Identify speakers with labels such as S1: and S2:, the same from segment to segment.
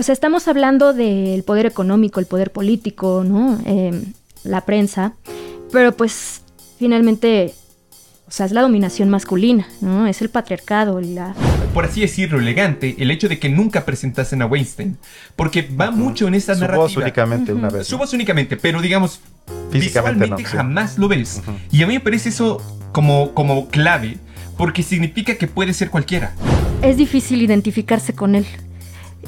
S1: o sea, estamos hablando del poder económico, el poder político, ¿no? Em, la prensa, pero pues finalmente, o sea, es la dominación masculina, ¿no? Es el patriarcado, la...
S2: Por así decirlo, elegante, el hecho de que nunca presentasen a Weinstein, porque va mucho en esta
S3: Su
S2: narrativa.
S3: voz únicamente una vez.
S2: Su voz únicamente, pero digamos,
S3: Físicamente
S2: visualmente
S3: no, sí.
S2: jamás lo ves. Y a mí me parece eso como, como clave, porque significa que puede ser cualquiera.
S1: Es difícil identificarse con él.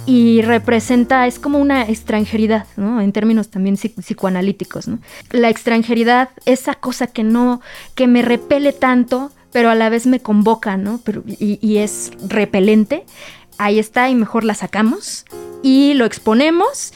S1: Y representa, es como una extranjeridad, ¿no? En términos también psic- psicoanalíticos, ¿no? La extranjeridad, esa cosa que no, que me repele tanto, pero a la vez me convoca, ¿no? Pero, y, es repelente. Ahí está y mejor la sacamos y lo exponemos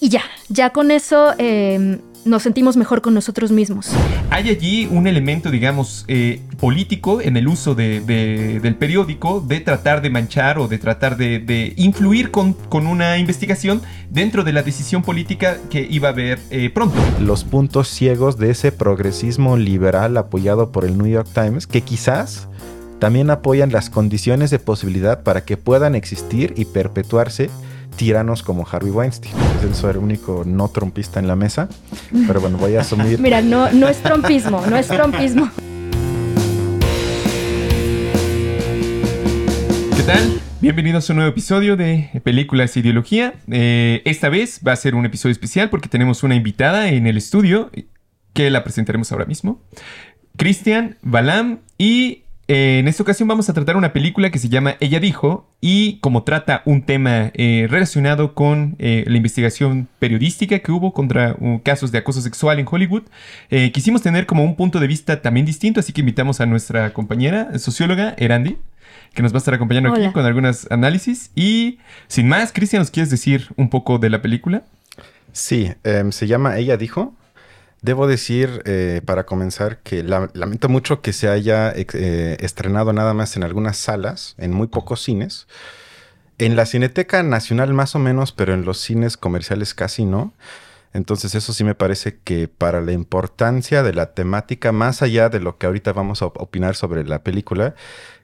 S1: y ya, ya con eso eh, nos sentimos mejor con nosotros mismos.
S2: Hay allí un elemento, digamos, eh, político en el uso de- de- del periódico de tratar de manchar o de tratar de, de influir con, con una investigación dentro de la decisión política que iba a haber eh, pronto.
S3: Los puntos ciegos de ese progresismo liberal apoyado por el New York Times, que quizás también apoyan las condiciones de posibilidad para que puedan existir y perpetuarse tiranos como Harvey Weinstein. Es el único no trompista en la mesa, pero bueno, voy a asumir
S1: Mira, no, no es trompismo, no es trompismo.
S2: ¿Qué tal? Bienvenidos a un nuevo episodio de Películas e Ideología. Eh, esta vez va a ser un episodio especial porque tenemos una invitada en el estudio que la presentaremos ahora mismo. Cristian Balam y eh, en esta ocasión vamos a tratar una película que se llama Ella dijo y como trata un tema eh, relacionado con eh, la investigación periodística que hubo contra uh, casos de acoso sexual en Hollywood, eh, quisimos tener como un punto de vista también distinto, así que invitamos a nuestra compañera socióloga Erandi que nos va a estar acompañando aquí con algunos análisis y sin más, Cristian, ¿nos quieres decir un poco de la película?
S3: Sí, em, se llama Ella dijo. Debo decir, eh, para comenzar, que la- lamento mucho que se haya eh, estrenado nada más en algunas salas, en muy pocos cines. En la Cineteca Nacional más o menos, pero en los cines comerciales casi no. Entonces eso sí me parece que para la importancia de la temática, más allá de lo que ahorita vamos a op- opinar sobre la película,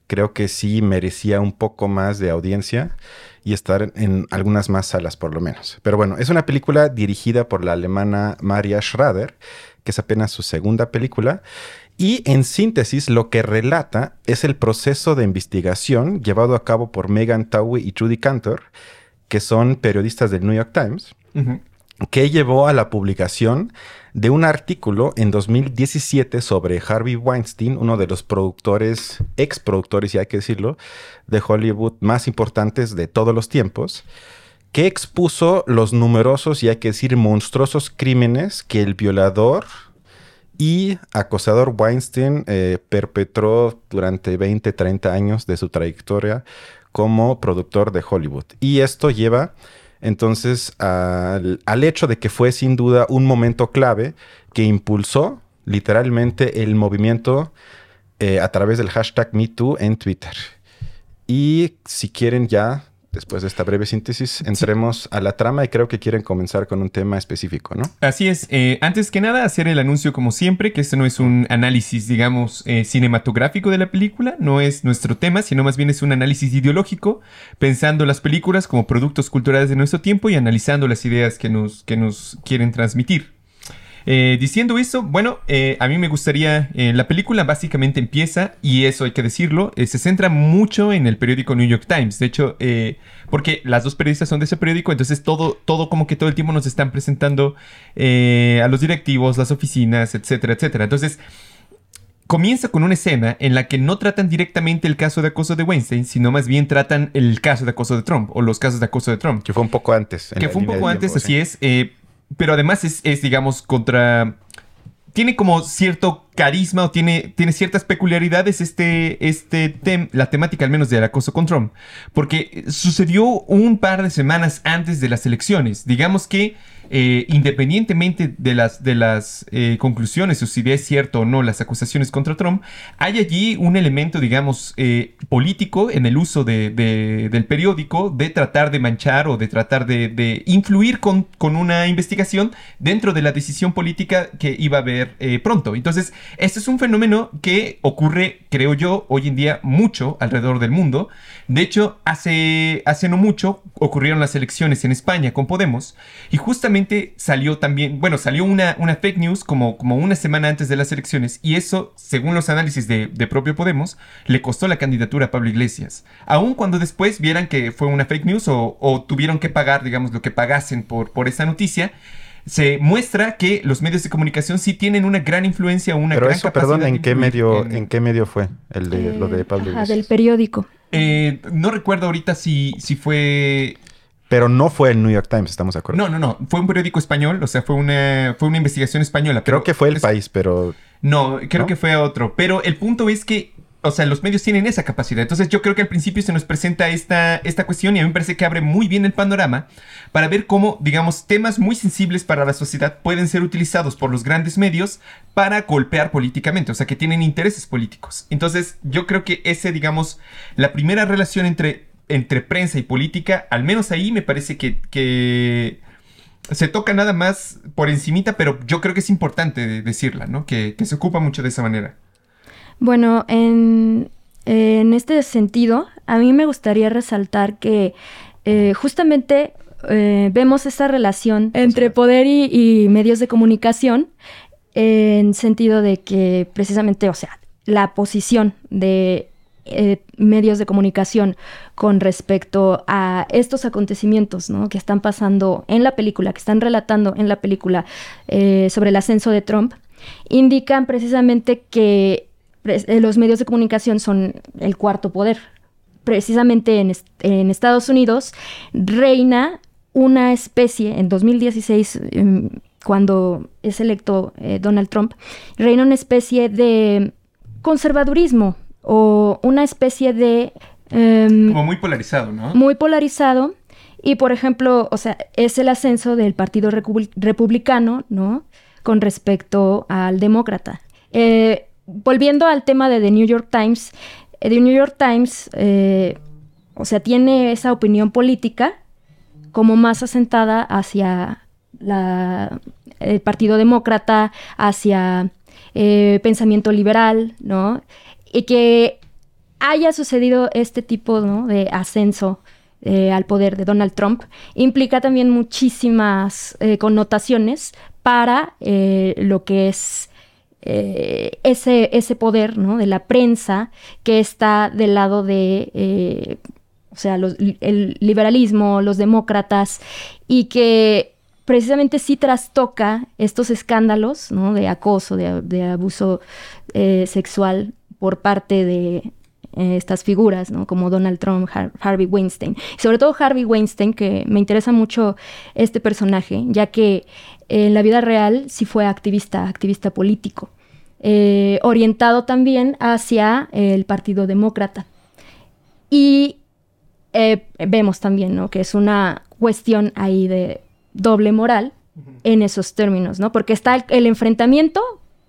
S3: creo que sí merecía un poco más de audiencia y estar en, algunas más salas por lo menos. Pero bueno, es una película dirigida por la alemana Maria Schrader, que es apenas su segunda película. Y en síntesis, lo que relata es el proceso de investigación llevado a cabo por Megan Towie y Judy Cantor, que son periodistas del New York Times. Que llevó a la publicación de un artículo en 2017 sobre Harvey Weinstein, uno de los productores, ex productores, y hay que decirlo, de Hollywood más importantes de todos los tiempos, que expuso los numerosos y hay que decir monstruosos crímenes que el violador y acosador Weinstein eh, perpetró durante 20, 30 años de su trayectoria como productor de Hollywood. Y esto lleva entonces al, hecho de que fue sin duda un momento clave que impulsó literalmente el movimiento eh, a través del hashtag MeToo en Twitter. Y si quieren ya, después de esta breve síntesis, entremos a la trama y creo que quieren comenzar con un tema específico, ¿no?
S2: Así es. eh, antes que nada, hacer el anuncio como siempre, que este no es un análisis, digamos, eh, cinematográfico de la película, no es nuestro tema, sino más bien es un análisis ideológico, pensando las películas como productos culturales de nuestro tiempo y analizando las ideas que nos, que nos quieren transmitir. Eh, diciendo eso, bueno, eh, a mí me gustaría, eh, la película básicamente empieza, y eso hay que decirlo, se centra mucho en el periódico New York Times. De hecho, porque las dos periodistas son de ese periódico, entonces todo, todo como que todo el tiempo nos están presentando a los directivos, las oficinas, etcétera, etcétera. Entonces, comienza con una escena en la que no tratan directamente el caso de acoso de Weinstein, sino más bien tratan el caso de acoso de Trump, o los casos de acoso de Trump.
S3: Que fue un poco antes.
S2: Que fue un poco antes,
S3: tiempo,
S2: así
S3: sí.
S2: es. eh, pero además es, digamos, contra... Tiene como cierto carisma o tiene, tiene ciertas peculiaridades este, este tem- la temática al menos del acoso con Trump. Porque sucedió un par de semanas antes de las elecciones. Digamos que eh, independientemente de las, de las eh, conclusiones o si es cierto o no las acusaciones contra Trump, hay allí un elemento, digamos, eh, político en el uso de- de- del periódico de tratar de manchar o de tratar de, influir con, con una investigación dentro de la decisión política que iba a haber pronto. Entonces, Este es un fenómeno que ocurre, creo yo, hoy en día mucho alrededor del mundo. De hecho, hace, hace no mucho ocurrieron las elecciones en España con Podemos y justamente salió también, bueno, salió una, una fake news como, como una semana antes de las elecciones y eso, según los análisis de, propio Podemos, le costó la candidatura a Pablo Iglesias. Aun cuando después vieran que fue una fake news o, o tuvieron que pagar, digamos, lo que pagasen por, por esa noticia, se muestra que los medios de comunicación sí tienen una gran influencia, una
S3: Pero
S2: gran
S3: eso, perdón, ¿en qué medio, en... qué medio fue el de lo de Pablo
S1: Iglesias? del periódico.
S2: Eh, no recuerdo ahorita si, si fue
S3: pero no fue el New York Times, ¿estamos de acuerdo?
S2: No, no, no. Fue un periódico español, o sea, fue una, fue una investigación española.
S3: Creo que fue el país, pero...
S2: No, creo que fue otro. Pero el punto es que o sea, los medios tienen esa capacidad. Entonces yo creo que al principio se nos presenta esta, esta cuestión y a mí me parece que abre muy bien el panorama para ver cómo, digamos, temas muy sensibles para la sociedad pueden ser utilizados por los grandes medios para golpear políticamente, o sea, que tienen intereses políticos. Entonces yo creo que ese, digamos, la primera relación entre, entre prensa y política, al menos ahí me parece que... que se toca nada más por encimita, pero yo creo que es importante decirla, ¿no? Que, que se ocupa mucho de esa manera.
S1: Bueno, en, este sentido, a mí me gustaría resaltar que eh, justamente eh, vemos esa relación entre poder y, medios de comunicación en sentido de que precisamente, o sea, la posición de eh, medios de comunicación con respecto a estos acontecimientos ¿no? que están pasando en la película, que están relatando en la película sobre el ascenso de Trump, indican precisamente que eh, los medios de comunicación son el cuarto poder. Precisamente en, Estados Unidos reina una especie, en 2016, em, cuando es electo eh, Donald Trump, reina una especie de conservadurismo o una especie de...
S2: Em, Como muy polarizado, ¿no?
S1: Muy polarizado. Y, por ejemplo, o sea, es el ascenso del Partido Republicano, ¿no? Con respecto al demócrata. Eh, volviendo al tema de The New York Times, eh, The New York Times, eh, o sea, tiene esa opinión política como más asentada hacia el Partido Demócrata, hacia eh, pensamiento liberal, ¿no? Y que haya sucedido este tipo de ascenso al poder de Donald Trump implica también muchísimas connotaciones para lo que es eh, ese, ese poder ¿no? de la prensa que está del lado de, eh, o sea, el liberalismo, los demócratas, y que precisamente sí trastoca estos escándalos ¿no? de acoso, de, abuso eh, sexual por parte de estas figuras, ¿no? Como Donald Trump, Harvey Weinstein. Y sobre todo Harvey Weinstein, que me interesa mucho este personaje, ya que en la vida real sí fue activista, activista político. Eh, orientado también hacia el Partido Demócrata. Y eh, vemos también ¿no? que es una cuestión ahí de doble moral en esos términos, ¿no? Porque está el, enfrentamiento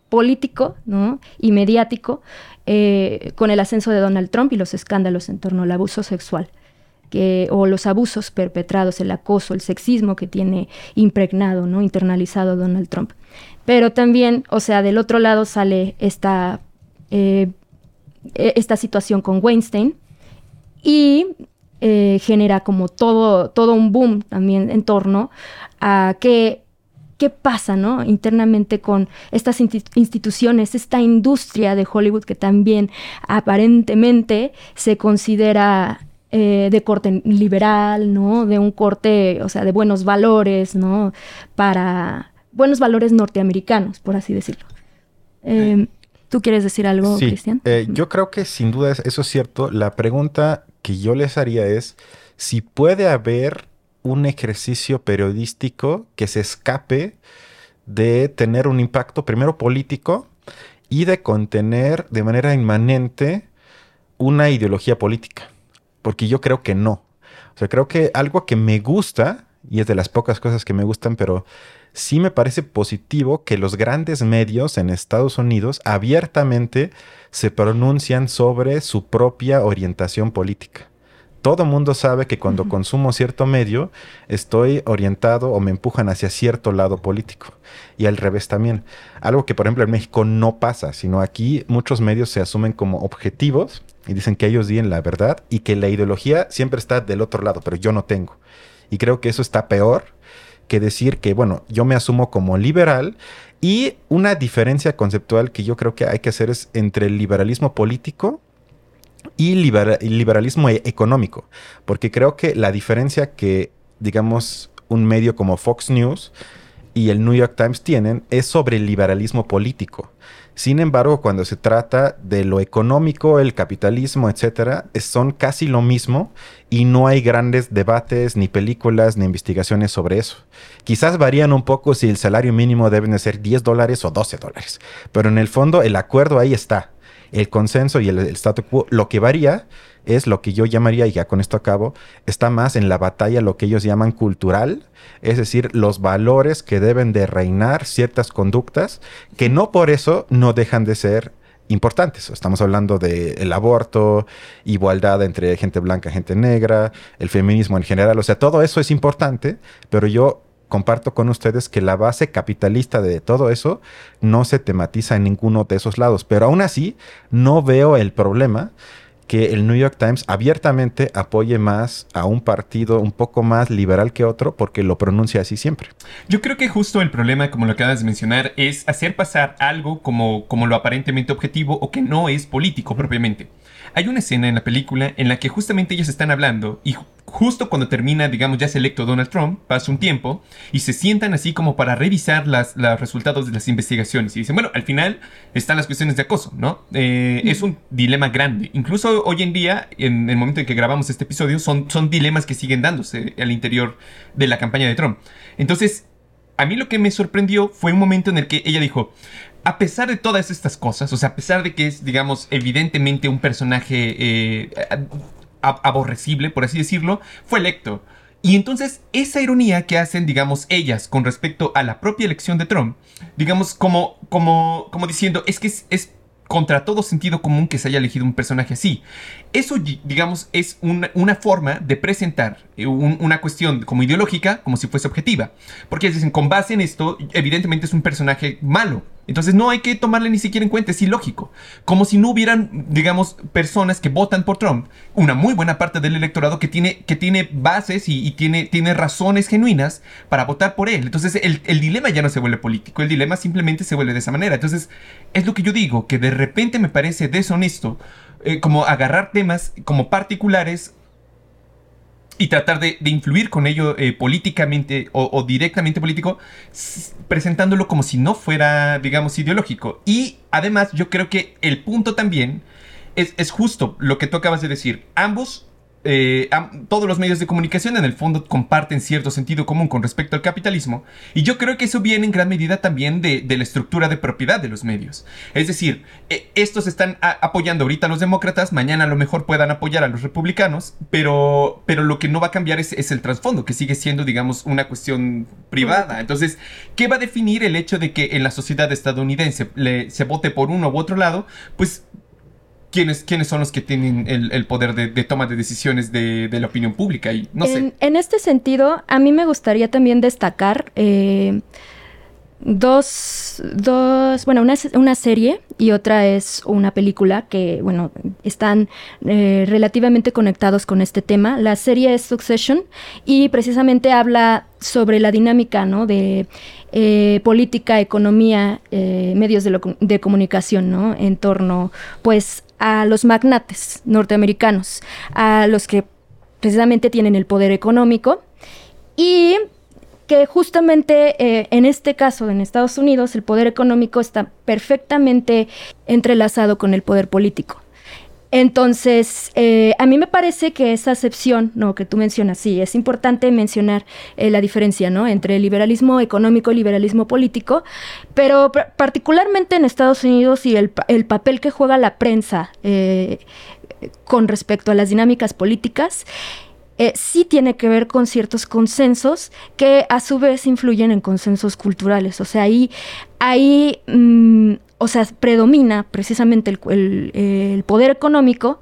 S1: político ¿no? y mediático eh, con el ascenso de Donald Trump y los escándalos en torno al abuso sexual. Que, o los abusos perpetrados, el acoso, el sexismo que tiene impregnado, ¿no? internalizado Donald Trump. Pero también, o sea, del otro lado sale esta, eh, esta situación con Weinstein y eh, genera como todo, todo un boom también en torno a qué, qué pasa ¿no? internamente con estas instituciones, esta industria de Hollywood que también aparentemente se considera eh, de corte liberal, ¿no? De un corte, o sea, de buenos valores, ¿no? Para, buenos valores norteamericanos, por así decirlo. Em, ¿Tú quieres decir algo, Cristian?
S3: Eh, yo creo que sin duda eso es cierto. La pregunta que yo les haría es si puede haber un ejercicio periodístico que se escape de tener un impacto primero político y de contener de manera inmanente una ideología política. Porque yo creo que no. O sea, creo que algo que me gusta, y es de las pocas cosas que me gustan, pero sí me parece positivo que los grandes medios en Estados Unidos abiertamente se pronuncian sobre su propia orientación política. Todo mundo sabe que cuando consumo cierto medio, estoy orientado o me empujan hacia cierto lado político. Y al revés también. Algo que, por ejemplo, en México no pasa, sino aquí muchos medios se asumen como objetivos y dicen que ellos digan la verdad y que la ideología siempre está del otro lado, pero yo no tengo. Y creo que eso está peor que decir que, bueno, yo me asumo como liberal y una diferencia conceptual que yo creo que hay que hacer es entre el liberalismo político y liberalismo e-, económico, porque creo que la diferencia que, digamos, un medio como Fox News y el New York Times tienen es sobre el liberalismo político. Sin embargo, cuando se trata de lo económico, el capitalismo, etcétera, son casi lo mismo y no hay grandes debates, ni películas, ni investigaciones sobre eso. Quizás varían un poco si el salario mínimo debe de ser 10 dólares o 12 dólares, pero en el fondo el acuerdo ahí está el consenso y el, el statu quo, lo que varía es lo que yo llamaría, y ya con esto acabo, está más en la batalla lo que ellos llaman cultural, es decir, los valores que deben de reinar ciertas conductas, que no por eso no dejan de ser importantes. Estamos hablando del aborto, igualdad entre gente blanca y gente negra, el feminismo en general, o sea, todo eso es importante, pero yo comparto con ustedes que la base capitalista de todo eso no se tematiza en ninguno de esos lados. Pero aún así, no veo el problema que el New York Times abiertamente apoye más a un partido un poco más liberal que otro porque lo pronuncia así siempre.
S2: Yo creo que justo el problema, como lo acabas de mencionar, es hacer pasar algo como, como lo aparentemente objetivo o que no es político propiamente. Hay una escena en la película en la que justamente ellos están hablando y justo cuando termina, digamos, ya es electo Donald Trump, pasa un tiempo y se sientan así como para revisar las, los resultados de las investigaciones. Y dicen, bueno, al final están las cuestiones de acoso, ¿no? Eh, es un dilema grande. Incluso hoy en día, en el momento en que grabamos este episodio, son, son dilemas que siguen dándose al interior de la campaña de Trump. Entonces, a mí lo que me sorprendió fue un momento en el que ella dijo, a pesar de todas estas cosas, o sea, a pesar de que es, digamos, evidentemente un personaje eh, aborrecible, por así decirlo, fue electo. Y entonces esa ironía que hacen, digamos, ellas con respecto a la propia elección de Trump, digamos, como, como, como diciendo, es que es, contra todo sentido común que se haya elegido un personaje así. Eso, digamos, es una, forma de presentar eh, una cuestión como ideológica como si fuese objetiva. Porque dicen, con base en esto, evidentemente es un personaje malo. Entonces no hay que tomarle ni siquiera en cuenta, es ilógico. Como si no hubieran, digamos, personas que votan por Trump, una muy buena parte del electorado que tiene, que tiene bases y, tiene, tiene razones genuinas para votar por él. Entonces el, dilema ya no se vuelve político, el dilema simplemente se vuelve de esa manera. Entonces es lo que yo digo, que de repente me parece deshonesto eh, como agarrar temas como particulares y tratar de, influir con ello eh, políticamente o, directamente político, presentándolo como si no fuera, digamos, ideológico. Y además yo creo que el punto también es, es justo lo que tú acabas de decir. Ambos eh, todos los medios de comunicación en el fondo comparten cierto sentido común con respecto al capitalismo y yo creo que eso viene en gran medida también de, la estructura de propiedad de los medios. Es decir, eh, estos están apoyando ahorita a los demócratas, mañana a lo mejor puedan apoyar a los republicanos, pero, pero lo que no va a cambiar es, el trasfondo, que sigue siendo, digamos, una cuestión privada. Entonces, ¿qué va a definir el hecho de que en la sociedad estadounidense se vote por uno u otro lado? Pues quiénes, quiénes son los que tienen el, poder de, toma de decisiones de, la opinión pública. Y no
S1: en,
S2: sé.
S1: En este sentido, a mí me gustaría también destacar eh, dos, dos, bueno, una, una, serie y otra es una película que, bueno, están eh, relativamente conectados con este tema. La serie es Succession y precisamente habla sobre la dinámica, ¿no? De eh, política, economía, medios de, de, comunicación, ¿no? En torno, pues, a los magnates norteamericanos, a los que precisamente tienen el poder económico y que justamente eh, en este caso en Estados Unidos el poder económico está perfectamente entrelazado con el poder político. Entonces, eh, a mí me parece que esa acepción, ¿no? que tú mencionas, sí, es importante mencionar eh, la diferencia, ¿no? Entre el liberalismo económico y liberalismo político, pero particularmente en Estados Unidos y el, papel que juega la prensa con respecto a las dinámicas políticas, sí tiene que ver con ciertos consensos que a su vez influyen en consensos culturales. O sea, ahí, ahí mm, o sea, predomina precisamente el, poder económico,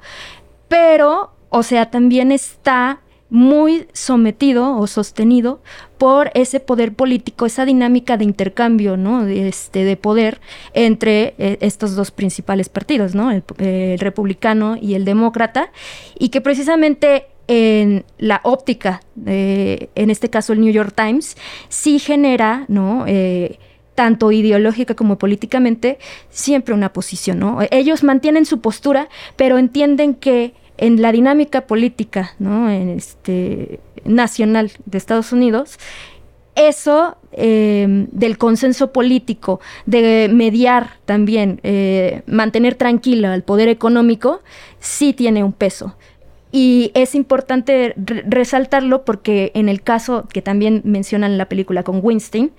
S1: pero o sea, también está muy sometido o sostenido por ese poder político, esa dinámica de intercambio, ¿no? De, este, de poder entre eh, estos dos principales partidos, ¿no? El, el, republicano y el demócrata, y que precisamente en la óptica, eh, en este caso el New York Times, sí genera, ¿no? Eh, tanto ideológica como políticamente, siempre una posición, ¿no? Ellos mantienen su postura, pero entienden que en la dinámica política, ¿no? En este, nacional de Estados Unidos, eso eh, del consenso político, de mediar también, eh, mantener tranquilo al poder económico, sí tiene un peso. Y es importante re resaltarlo porque en el caso que también mencionan en la película con Winston,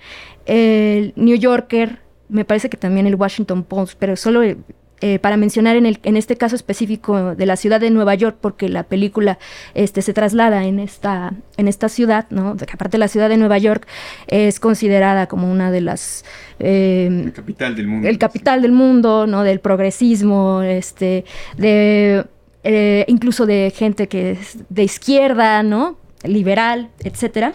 S1: el New Yorker, me parece que también el Washington Post, pero solo eh, para mencionar en, el, en este caso específico de la ciudad de Nueva York, porque la película este, se traslada en esta, en esta ciudad, ¿no? que aparte la ciudad de Nueva York es considerada como una de las...
S2: Eh, el capital del mundo.
S1: El capital del mundo, ¿no? Del progresismo, este, de eh, incluso de gente que es de izquierda, ¿no? Liberal, etcétera.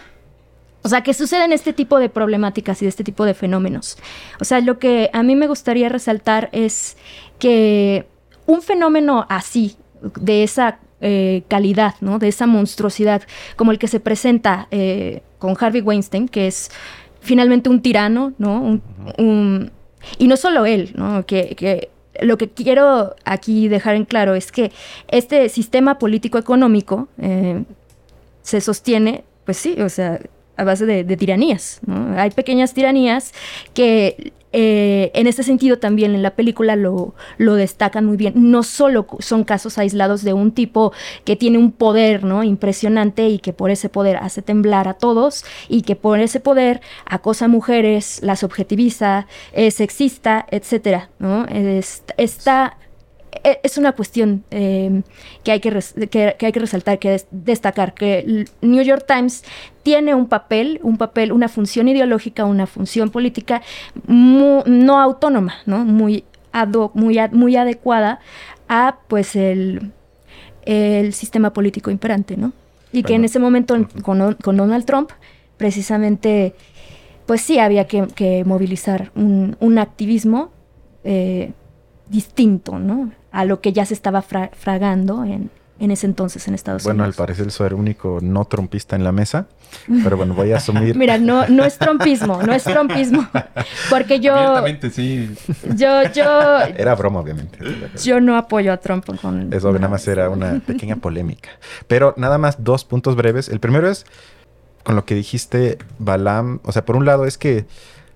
S1: O sea, que suceden este tipo de problemáticas y de este tipo de fenómenos. O sea, lo que a mí me gustaría resaltar es que un fenómeno así, de esa eh, calidad, ¿no? De esa monstruosidad, como el que se presenta eh, con Harvey Weinstein, que es finalmente un tirano, ¿no? Un, un, y no solo él, ¿no? Que, que lo que quiero aquí dejar en claro es que este sistema político-económico eh, se sostiene, pues sí, o sea, a base de, tiranías. Hay pequeñas tiranías que eh, en este sentido también en la película lo, lo, destacan muy bien. No solo son casos aislados de un tipo que tiene un poder ¿no? impresionante y que por ese poder hace temblar a todos y que por ese poder acosa a mujeres, las objetiviza, es sexista, etc. ¿no? está es una cuestión eh, que, hay que, que, que, hay que resaltar, que es destacar, que el New York Times tiene un papel, un papel, una función ideológica, una función política muy, no autónoma, ¿no? Muy, ad hoc, muy, ad, muy adecuada a pues el, el sistema político imperante, ¿no? Y bueno. que en ese momento con, con Donald Trump, precisamente, pues sí había que, que movilizar un, un activismo eh, distinto, ¿no? A lo que ya se estaba fra fragando en, en, ese entonces en Estados
S3: bueno,
S1: Unidos.
S3: Bueno, al parecer soy el único no trompista en la mesa, pero bueno, voy a asumir.
S1: Mira, no, no es trompismo, no es trompismo, porque yo.
S2: Abiertamente, sí.
S1: Yo, yo.
S3: Era broma, obviamente.
S1: Yo no apoyo a Trump con.
S3: Eso nada más era una pequeña polémica. Pero nada más dos puntos breves. El primero es con lo que dijiste, Balam. O sea, por un lado es que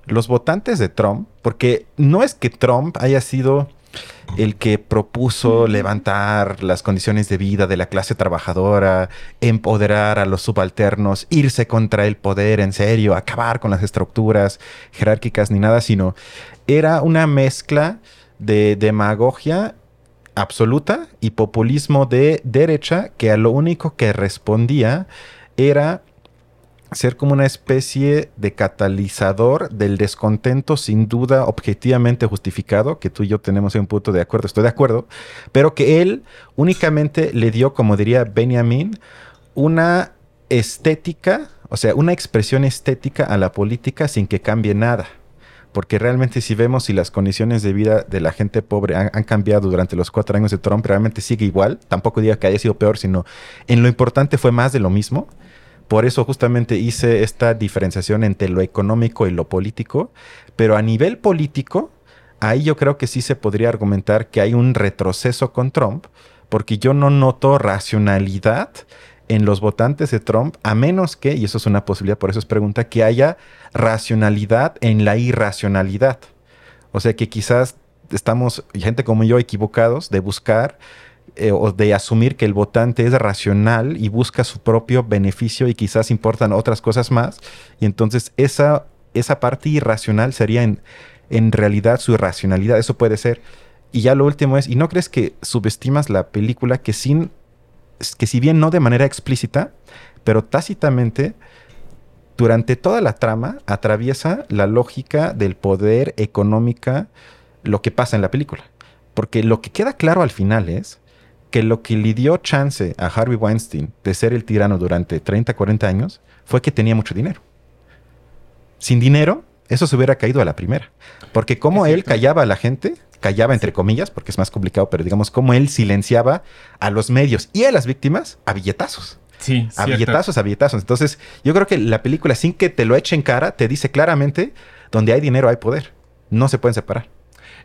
S3: los votantes de Trump, porque no es que Trump haya sido el que propuso levantar las condiciones de vida de la clase trabajadora, empoderar a los subalternos, irse contra el poder en serio, acabar con las estructuras jerárquicas ni nada, sino era una mezcla de demagogia absoluta y populismo de derecha que a lo único que respondía era ser como una especie de catalizador del descontento sin duda objetivamente justificado, que tú y yo tenemos un punto de acuerdo, estoy de acuerdo, pero que él únicamente le dio, como diría Benjamin, una estética, o sea, una expresión estética a la política sin que cambie nada. Porque realmente si vemos si las condiciones de vida de la gente pobre han, cambiado durante los cuatro años de Trump, realmente sigue igual. Tampoco diga que haya sido peor, sino en lo importante fue más de lo mismo. Por eso justamente hice esta diferenciación entre lo económico y lo político. Pero a nivel político, ahí yo creo que sí se podría argumentar que hay un retroceso con Trump, porque yo no noto racionalidad en los votantes de Trump, a menos que, y eso es una posibilidad, por eso es pregunta, que haya racionalidad en la irracionalidad. O sea que quizás estamos, gente como yo, equivocados de buscar eh, o de asumir que el votante es racional y busca su propio beneficio y quizás importan otras cosas más. Y entonces esa, esa parte irracional sería en, en realidad su irracionalidad. Eso puede ser. Y ya lo último es, ¿y no crees que subestimas la película que sin que si bien no de manera explícita, pero tácitamente durante toda la trama atraviesa la lógica del poder económica, lo que pasa en la película. Porque lo que queda claro al final es que lo que le dio chance a Harvey Weinstein de ser el tirano durante 30, 40 años fue que tenía mucho dinero. Sin dinero, eso se hubiera caído a la primera. Porque como él callaba a la gente, callaba entre comillas, porque es más complicado, pero digamos, como él silenciaba a los medios y a las víctimas a billetazos.
S2: Sí,
S3: a billetazos, a billetazos. Entonces, yo creo que la película, sin que te lo eche en cara, te dice claramente, donde hay dinero hay poder. No se pueden separar.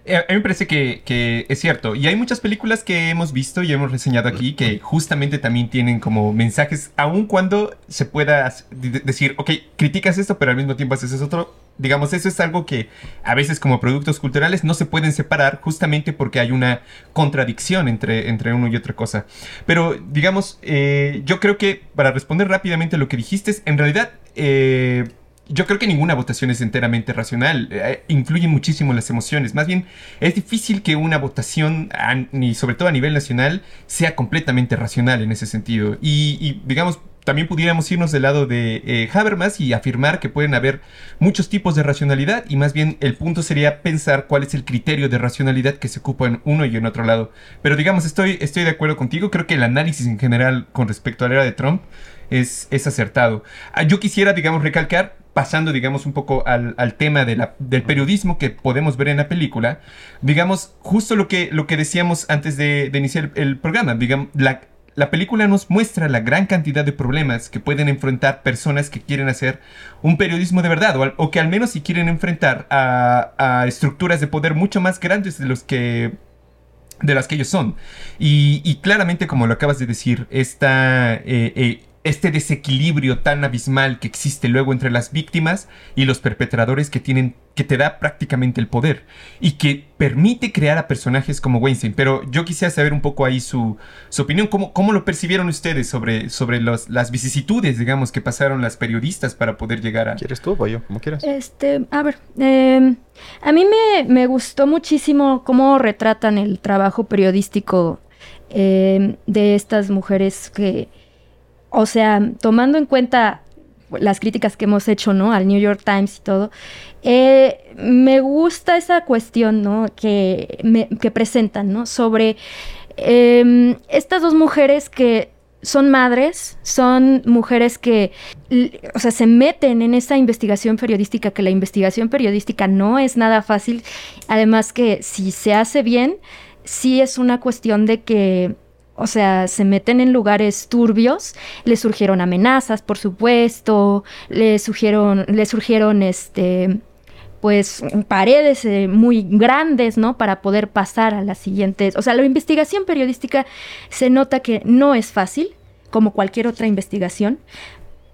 S2: Eh, a mí me parece que, es cierto. Y hay muchas películas que hemos visto y hemos reseñado aquí que justamente también tienen como mensajes, aun cuando se pueda decir, ok, criticas esto, pero al mismo tiempo haces eso otro. Digamos, eso es algo que a veces como productos culturales no se pueden separar justamente porque hay una contradicción entre, entre uno y otra cosa. Pero, digamos, eh, yo creo que para responder rápidamente lo que dijiste, en realidad... Eh, yo creo que ninguna votación es enteramente racional. Eh, influyen muchísimo las emociones. Más bien, es difícil que una votación, ni sobre todo a nivel nacional, sea completamente racional en ese sentido. Y, digamos, también pudiéramos irnos del lado de eh, Habermas y afirmar que pueden haber muchos tipos de racionalidad y más bien el punto sería pensar cuál es el criterio de racionalidad que se ocupa en uno y en otro lado. Pero digamos, estoy, estoy de acuerdo contigo, creo que el análisis en general con respecto a la era de Trump es, es acertado. Ah, yo quisiera, digamos, recalcar pasando, digamos, un poco al, tema de la, del periodismo que podemos ver en la película, digamos, justo lo que, lo que decíamos antes de, iniciar el programa, digamos, la, la película nos muestra la gran cantidad de problemas que pueden enfrentar personas que quieren hacer un periodismo de verdad, o, que al menos si quieren enfrentar a, estructuras de poder mucho más grandes de los que de las que ellos son. Y, claramente, como lo acabas de decir, esta, eh, eh, este desequilibrio tan abismal que existe luego entre las víctimas y los perpetradores que tienen que te da prácticamente el poder y que permite crear a personajes como Weinstein. Pero yo quisiera saber un poco ahí su, opinión, ¿Cómo, ¿Cómo, lo percibieron ustedes sobre, sobre las vicisitudes, digamos, que pasaron las periodistas para poder llegar a...
S3: ¿Quieres tú o yo? Como quieras.
S1: Este, a ver, em, a mí me, gustó muchísimo cómo retratan el trabajo periodístico em, de estas mujeres que o sea, tomando en cuenta las críticas que hemos hecho, ¿no? Al New York Times y todo, eh, me gusta esa cuestión, ¿no? Que, que presentan, ¿no? Sobre em, estas dos mujeres que son madres, son mujeres que, o sea, se meten en esa investigación periodística, que la investigación periodística no es nada fácil. Además que si se hace bien, sí es una cuestión de que o sea, se meten en lugares turbios, le surgieron amenazas, por supuesto, le surgieron, surgieron este pues paredes eh, muy grandes, ¿no? Para poder pasar a las siguientes. O sea, la investigación periodística se nota que no es fácil, como cualquier otra investigación,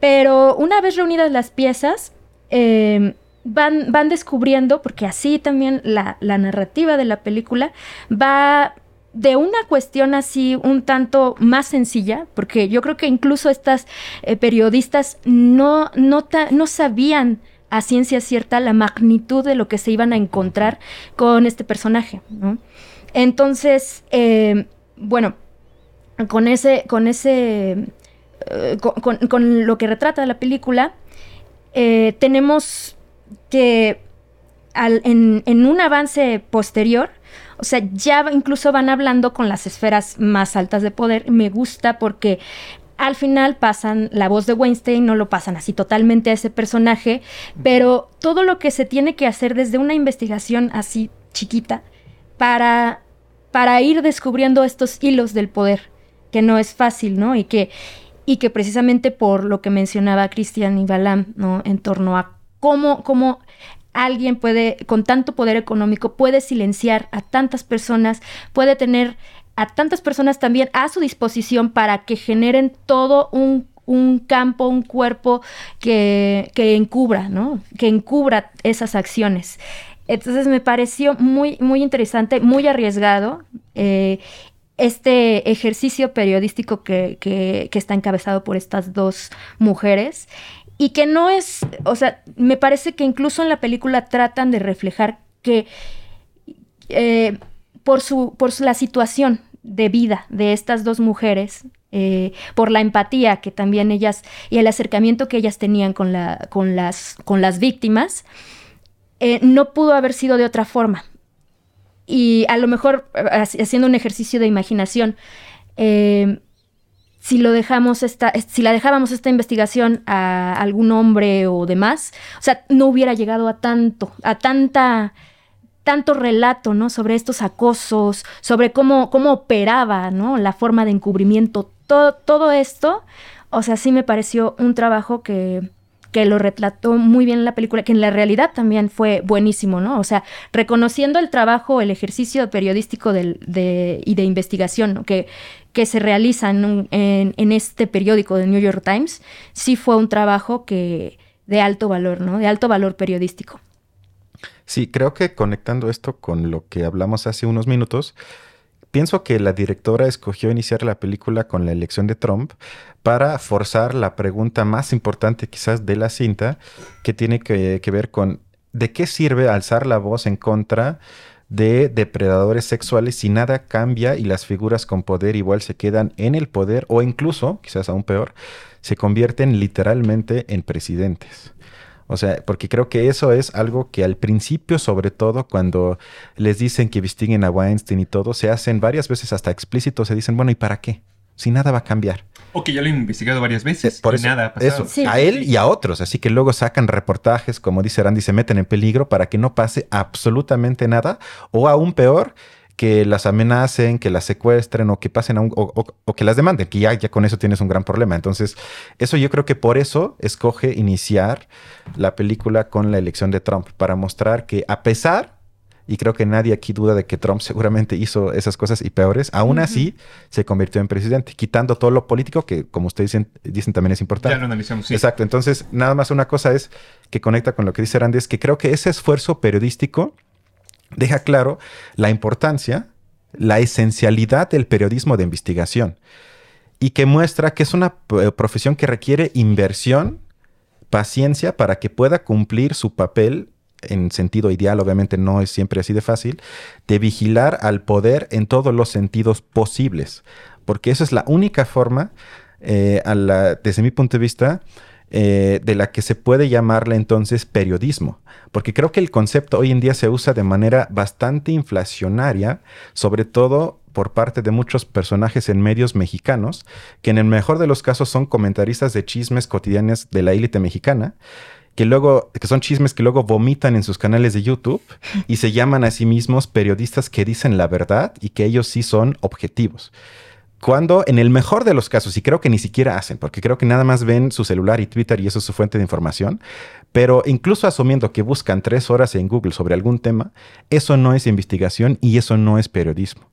S1: pero una vez reunidas las piezas, em, van, van descubriendo, porque así también la, la narrativa de la película va de una cuestión así un tanto más sencilla, porque yo creo que incluso estas eh, periodistas no, no, no sabían a ciencia cierta la magnitud de lo que se iban a encontrar con este personaje. Entonces, eh, bueno, con ese, con ese, eh, con, lo que retrata la película, tenemos que en, en, un avance posterior, o sea, ya incluso van hablando con las esferas más altas de poder. Me gusta porque al final pasan la voz de Weinstein, no lo pasan así totalmente a ese personaje, pero todo lo que se tiene que hacer desde una investigación así chiquita para, para ir descubriendo estos hilos del poder, que no es fácil, ¿no? Y que, y que precisamente por lo que mencionaba Cristian y Balam, ¿no? En torno a cómo, cómo alguien puede, con tanto poder económico, puede silenciar a tantas personas, puede tener a tantas personas también a su disposición para que generen todo un, campo, un cuerpo que, que, encubra, ¿no? Que encubra esas acciones. Entonces me pareció muy, muy interesante, muy arriesgado. Eh, este ejercicio periodístico que, que, que, está encabezado por estas dos mujeres y que no es, o sea, me parece que incluso en la película tratan de reflejar que eh, por, su, por la situación de vida de estas dos mujeres, eh, por la empatía que también ellas y el acercamiento que ellas tenían con, la, con, las, con las víctimas, eh, no pudo haber sido de otra forma. Y a lo mejor haciendo un ejercicio de imaginación, si lo dejamos esta, si la dejábamos esta investigación a algún hombre o demás, o sea, no hubiera llegado a tanto, a tanta tanto relato, ¿no? Sobre estos acosos, sobre cómo, cómo operaba, ¿no? La forma de encubrimiento, todo, todo esto, o sea, sí me pareció un trabajo que, que lo retrató muy bien en la película, que en la realidad también fue buenísimo, ¿no? O sea, reconociendo el trabajo, el ejercicio periodístico de, y de investigación que, que se realiza en, en, este periódico de New York Times, sí fue un trabajo que de alto valor, ¿no? De alto valor periodístico.
S3: Sí, creo que conectando esto con lo que hablamos hace unos minutos, pienso que la directora escogió iniciar la película con la elección de Trump para forzar la pregunta más importante quizás de la cinta, que tiene que, ver con ¿de qué sirve alzar la voz en contra de depredadores sexuales si nada cambia y las figuras con poder igual se quedan en el poder o incluso, quizás aún peor, se convierten literalmente en presidentes? O sea, porque creo que eso es algo que al principio, sobre todo cuando les dicen que investiguen a Weinstein y todo, se hacen varias veces hasta explícitos, se dicen, bueno, ¿y para qué? Si nada va a cambiar.
S2: O que ya lo han investigado varias veces eh, por y nada ha pasado.
S3: Eso, a él y a otros. Así que luego sacan reportajes, como dice Randy, se meten en peligro para que no pase absolutamente nada. O aún peor, que las amenacen, que las secuestren o que pasen a un, o, que las demanden, que ya, ya con eso tienes un gran problema. Entonces, eso yo creo que por eso escoge iniciar la película con la elección de Trump, para mostrar que a pesar, y creo que nadie aquí duda de que Trump seguramente hizo esas cosas y peores, aún así se convirtió en presidente, quitando todo lo político que, como ustedes dicen, dicen también es importante.
S2: Ya lo analizamos, sí.
S3: Exacto. Entonces, nada más una cosa es que conecta con lo que dice Randy, es que creo que ese esfuerzo periodístico deja claro la importancia, la esencialidad del periodismo de investigación y que muestra que es una eh, profesión que requiere inversión, paciencia para que pueda cumplir su papel en sentido ideal, obviamente no es siempre así de fácil, de vigilar al poder en todos los sentidos posibles, porque esa es la única forma, eh, desde mi punto de vista, eh, de la que se puede llamarle entonces periodismo, porque creo que el concepto hoy en día se usa de manera bastante inflacionaria, sobre todo por parte de muchos personajes en medios mexicanos, que en el mejor de los casos son comentaristas de chismes cotidianos de la élite mexicana, que luego, que son chismes que luego vomitan en sus canales de YouTube y se llaman a sí mismos periodistas que dicen la verdad y que ellos sí son objetivos. Cuando en el mejor de los casos, y creo que ni siquiera hacen, porque creo que nada más ven su celular y Twitter y eso es su fuente de información, pero incluso asumiendo que buscan tres horas en Google sobre algún tema, eso no es investigación y eso no es periodismo.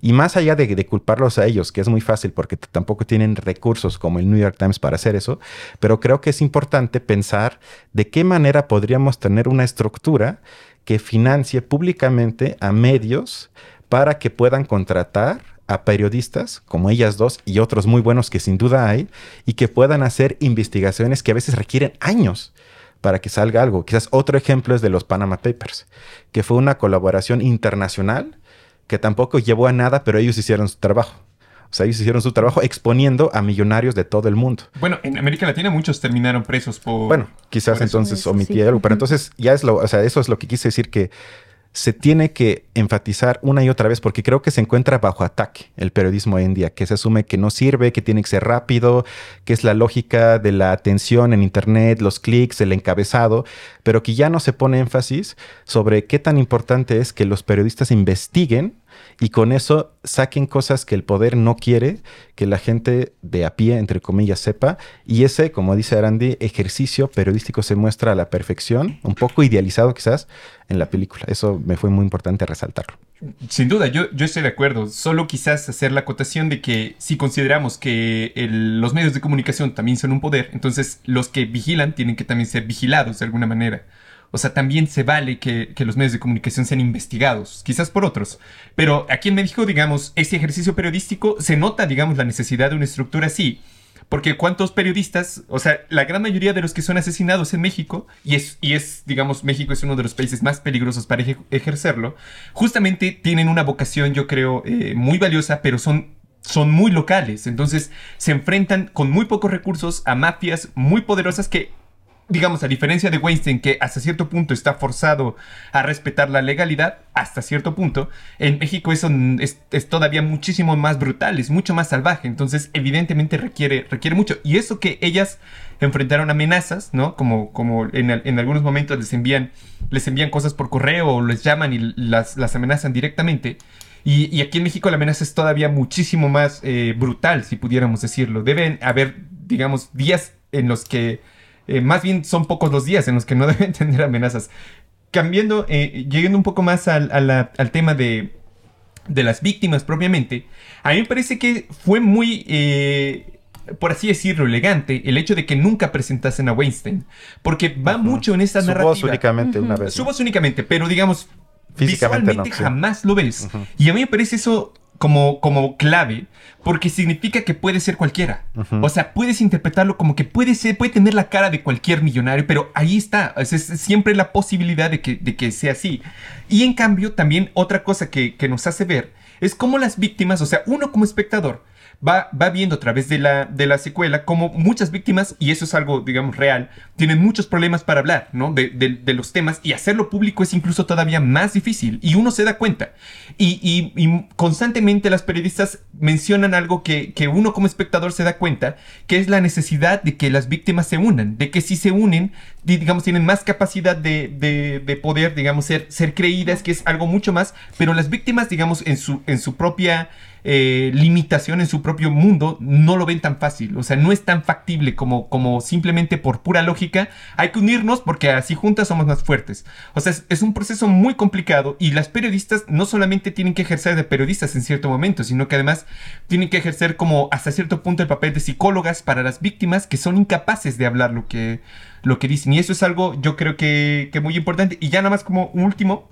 S3: Y más allá de, culparlos a ellos, que es muy fácil porque tampoco tienen recursos como el New York Times para hacer eso, pero creo que es importante pensar de qué manera podríamos tener una estructura que financie públicamente a medios para que puedan contratar a periodistas como ellas dos y otros muy buenos que sin duda hay y que puedan hacer investigaciones que a veces requieren años para que salga algo. Quizás otro ejemplo es de los Panama Papers, que fue una colaboración internacional que tampoco llevó a nada, pero ellos hicieron su trabajo. O sea, ellos hicieron su trabajo exponiendo a millonarios de todo el mundo.
S2: Bueno, en América Latina muchos terminaron presos por...
S3: Bueno, quizás entonces omití algo, pero entonces ya es lo, o sea, eso es lo que quise decir que se tiene que enfatizar una y otra vez porque creo que se encuentra bajo ataque el periodismo hoy en día, que se asume que no sirve, que tiene que ser rápido, que es la lógica de la atención en Internet, los clics, el encabezado, pero que ya no se pone énfasis sobre qué tan importante es que los periodistas investiguen y con eso saquen cosas que el poder no quiere que la gente de a pie, entre comillas, sepa. Y ese, como dice Arandi, ejercicio periodístico se muestra a la perfección, un poco idealizado quizás, en la película. Eso me fue muy importante resaltarlo.
S2: Sin duda, yo, yo estoy de acuerdo. Solo quizás hacer la acotación de que si consideramos que los medios de comunicación también son un poder, entonces los que vigilan tienen que también ser vigilados de alguna manera. O sea, también se vale que, los medios de comunicación sean investigados, quizás por otros. Pero aquí en México, digamos, ese ejercicio periodístico se nota, digamos, la necesidad de una estructura así. Porque cuántos periodistas, o sea, la gran mayoría de los que son asesinados en México, y es, y es digamos, México es uno de los países más peligrosos para ejercerlo, justamente tienen una vocación, yo creo, eh, muy valiosa, pero son son muy locales, entonces se enfrentan con muy pocos recursos a mafias muy poderosas que digamos, a diferencia de Weinstein, que hasta cierto punto está forzado a respetar la legalidad, hasta cierto punto, en México eso es, todavía muchísimo más brutal, es mucho más salvaje, entonces evidentemente requiere, requiere mucho. Y eso que ellas enfrentaron amenazas, ¿no? Como, como en, en algunos momentos les envían, les envían cosas por correo o les llaman y las, las amenazan directamente. Y, aquí en México la amenaza es todavía muchísimo más eh, brutal, si pudiéramos decirlo. Deben haber, digamos, días en los que eh, más bien son pocos los días en los que no deben tener amenazas. Cambiando, eh, llegando un poco más al, al tema de, de, las víctimas propiamente, a mí me parece que fue muy, eh, por así decirlo, elegante el hecho de que nunca presentasen a Weinstein. Porque va mucho en esta Su narrativa. Voz
S3: únicamente una vez.
S2: Su voz únicamente, pero digamos, Físicamente visualmente jamás lo ves. Y a mí me parece eso como, como clave, porque significa que puede ser cualquiera. O sea, puedes interpretarlo como que puede ser, puede tener la cara de cualquier millonario, pero ahí está. Es, siempre la posibilidad de que, de que sea así. Y en cambio, también otra cosa que, que nos hace ver es cómo las víctimas, o sea, uno como espectador, va, va viendo a través de la, de la secuela como muchas víctimas, y eso es algo, digamos, real, tienen muchos problemas para hablar, ¿no? De, de, los temas, y hacerlo público es incluso todavía más difícil, y uno se da cuenta. Y, y, constantemente las periodistas mencionan algo que, que, uno como espectador se da cuenta, que es la necesidad de que las víctimas se unan, de que si se unen, digamos, tienen más capacidad de, de, de poder, digamos, ser, ser creídas, que es algo mucho más, pero las víctimas, digamos, en su, en su propia eh, limitación en su propio mundo, no lo ven tan fácil. O sea, no es tan factible como, como simplemente por pura lógica. Hay que unirnos porque así juntas somos más fuertes. O sea, es, un proceso muy complicado y las periodistas no solamente tienen que ejercer de periodistas en cierto momento, sino que además tienen que ejercer como hasta cierto punto el papel de psicólogas para las víctimas que son incapaces de hablar lo que, lo que dicen. Y eso es algo yo creo que, que muy importante. Y ya nada más como último,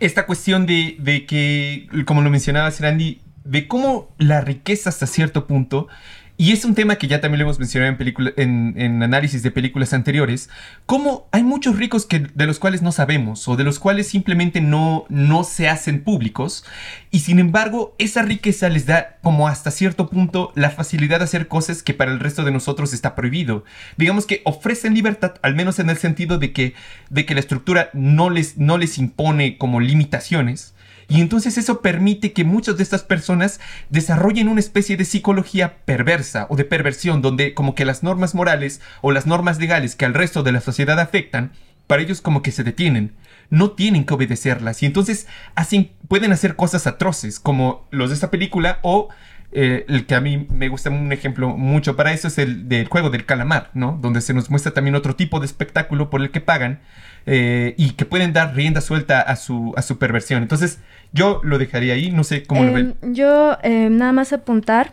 S2: esta cuestión de, de que, como lo mencionaba Randy, de cómo la riqueza hasta cierto punto y es un tema que ya también lo hemos mencionado en, análisis de películas anteriores, como hay muchos ricos que, de los cuales no sabemos o de los cuales simplemente no, no se hacen públicos y sin embargo esa riqueza les da como hasta cierto punto la facilidad de hacer cosas que para el resto de nosotros está prohibido. Digamos que ofrecen libertad, al menos en el sentido de que, de que la estructura no les, no les impone como limitaciones y entonces eso permite que muchas de estas personas desarrollen una especie de psicología perversa o de perversión, donde como que las normas morales o las normas legales que al resto de la sociedad afectan, para ellos como que se detienen. No tienen que obedecerlas y entonces pueden hacer cosas atroces como los de esta película o eh, el que a mí me gusta un ejemplo mucho para eso es el del juego del calamar, ¿no? Donde se nos muestra también otro tipo de espectáculo por el que pagan eh, y que pueden dar rienda suelta a su, a su perversión. Entonces, yo lo dejaría ahí, no sé cómo lo ven.
S1: Em, yo em, nada más apuntar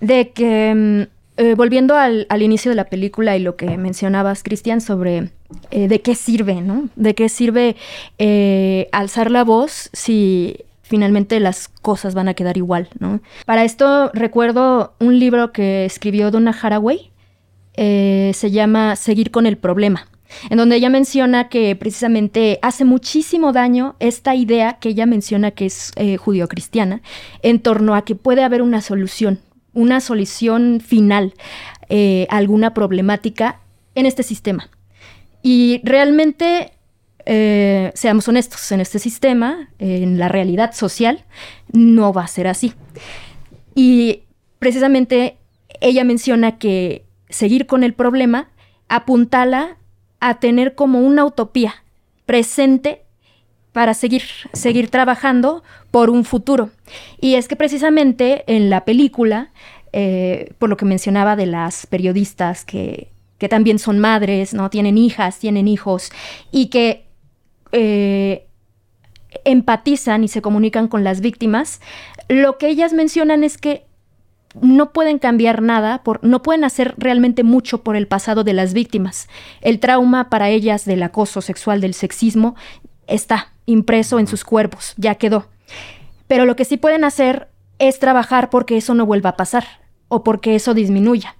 S1: de que, em, eh, volviendo al, al, inicio de la película y lo que mencionabas, Cristian, sobre eh, de qué sirve, ¿no? De qué sirve alzar la voz si finalmente las cosas van a quedar igual, ¿no? Para esto recuerdo un libro que escribió Donna Haraway, se llama Seguir con el problema en donde ella menciona que precisamente hace muchísimo daño esta idea que ella menciona que es eh, judío-cristiana en torno a que puede haber una solución, una solución final eh, a alguna problemática en este sistema. Y realmente, eh, seamos honestos, en este sistema, en la realidad social, no va a ser así. Y precisamente ella menciona que seguir con el problema apuntala a tener como una utopía presente para seguir, seguir trabajando por un futuro. Y es que precisamente en la película, eh, por lo que mencionaba de las periodistas que, que, también son madres, ¿no? Tienen hijas, tienen hijos, y que eh, empatizan y se comunican con las víctimas, lo que ellas mencionan es que no pueden cambiar nada, por, no pueden hacer realmente mucho por el pasado de las víctimas. El trauma para ellas del acoso sexual, del sexismo, está impreso en sus cuerpos, ya quedó. Pero lo que sí pueden hacer es trabajar porque eso no vuelva a pasar o porque eso disminuya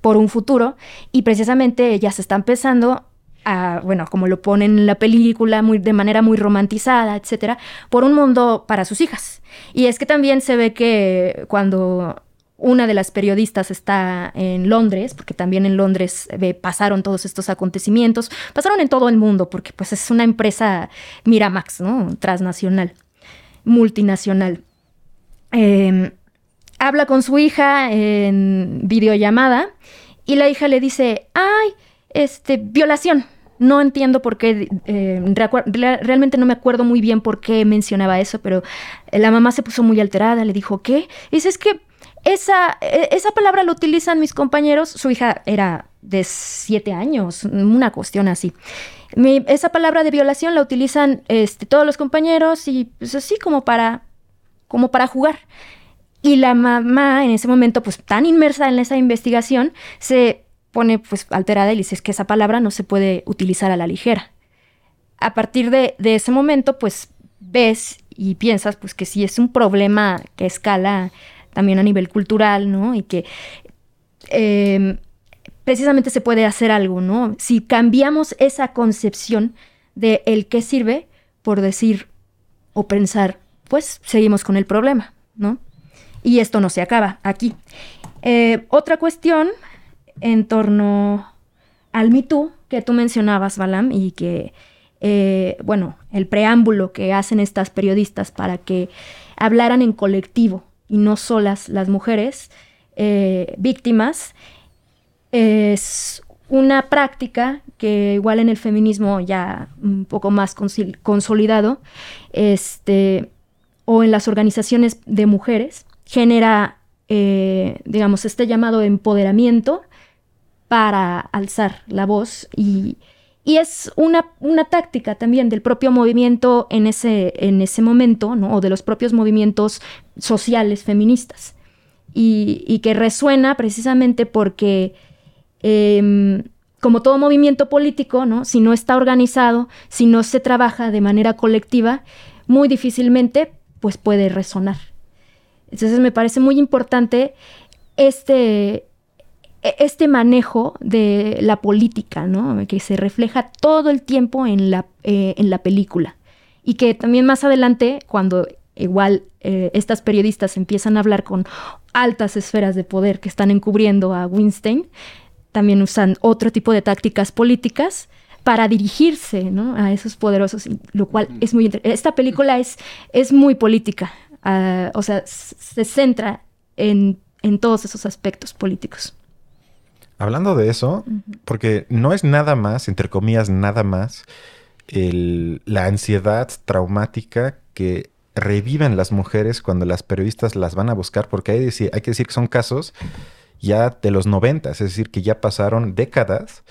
S1: por un futuro y precisamente ellas están pensando a, bueno, como lo ponen en la película, muy, de manera muy romantizada, etcétera, por un mundo para sus hijas. Y es que también se ve que cuando una de las periodistas está en Londres, porque también en Londres eh, pasaron todos estos acontecimientos, pasaron en todo el mundo, porque pues es una empresa Miramax, ¿no? Transnacional, multinacional. Em, habla con su hija en videollamada y la hija le dice, ay, este, violación. No entiendo por qué, eh, realmente no me acuerdo muy bien por qué mencionaba eso, pero la mamá se puso muy alterada, le dijo, ¿qué? Dice, es que esa, e, esa palabra la utilizan mis compañeros, su hija era de siete años, una cuestión así. esa palabra de violación la utilizan este, todos los compañeros y pues así como para, como para jugar. Y la mamá en ese momento, pues tan inmersa en esa investigación, se pone pues alterada y dice es que esa palabra no se puede utilizar a la ligera. A partir de, ese momento, pues ves y piensas pues que sí es un problema que escala también a nivel cultural, ¿no? Y que em, precisamente se puede hacer algo, ¿no? Si cambiamos esa concepción de el qué sirve por decir o pensar, pues seguimos con el problema, ¿no? Y esto no se acaba aquí. Eh, otra cuestión en torno al Me que tú mencionabas, Balam, y que, eh, bueno, el preámbulo que hacen estas periodistas para que hablaran en colectivo y no solas las mujeres eh, víctimas, es una práctica que igual en el feminismo ya un poco más consolidado, este, o en las organizaciones de mujeres, genera, eh, digamos, este llamado empoderamiento para alzar la voz y, es una, una, táctica también del propio movimiento en ese, en ese momento, ¿no? o de los propios movimientos sociales feministas, y, que resuena precisamente porque, em, como todo movimiento político, ¿no? si no está organizado, si no se trabaja de manera colectiva, muy difícilmente pues, puede resonar. Entonces me parece muy importante este, este manejo de la política, ¿no? Que se refleja todo el tiempo en la, eh, en la película. Y que también más adelante, cuando igual eh, estas periodistas empiezan a hablar con altas esferas de poder que están encubriendo a Winstein, también usan otro tipo de tácticas políticas para dirigirse a esos poderosos, lo cual es muy Esta película es, es muy política, ah, o sea, se centra en, en todos esos aspectos políticos.
S3: Hablando de eso, porque no es nada más, entre comillas, nada más, la ansiedad traumática que reviven las mujeres cuando las periodistas las van a buscar, porque hay, hay que decir que son casos ya de los noventas, es decir, que ya pasaron décadas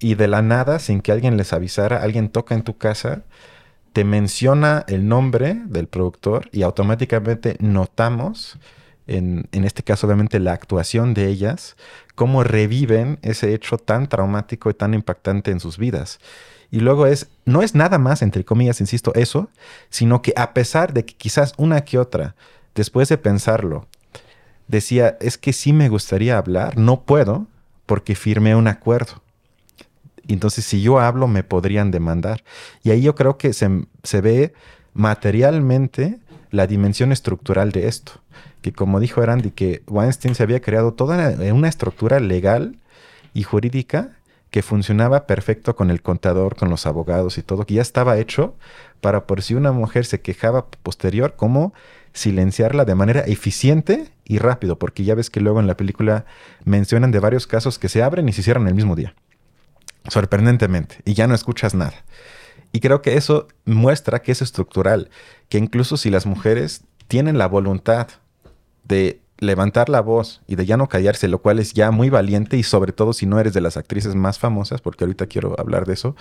S3: y de la nada, sin que alguien les avisara, alguien toca en tu casa, te menciona el nombre del productor y automáticamente notamos en, este caso obviamente la actuación de ellas, cómo reviven ese hecho tan traumático y tan impactante en sus vidas. Y luego es, no es nada más, entre comillas, insisto, eso, sino que a pesar de que quizás una que otra, después de pensarlo, decía, es que sí me gustaría hablar, no puedo porque firmé un acuerdo. Entonces, si yo hablo, me podrían demandar. Y ahí yo creo que se, se ve materialmente la dimensión estructural de esto que como dijo Randy, que Weinstein se había creado toda una estructura legal y jurídica que funcionaba perfecto con el contador, con los abogados y todo, que ya estaba hecho para por si una mujer se quejaba posterior, cómo silenciarla de manera eficiente y rápido, porque ya ves que luego en la película mencionan de varios casos que se abren y se cierran el mismo día. Sorprendentemente, y ya no escuchas nada. Y creo que eso muestra que es estructural, que incluso si las mujeres tienen la voluntad de levantar la voz y de ya no callarse, lo cual es ya muy valiente y sobre todo si no eres de las actrices más famosas, porque ahorita quiero hablar de eso,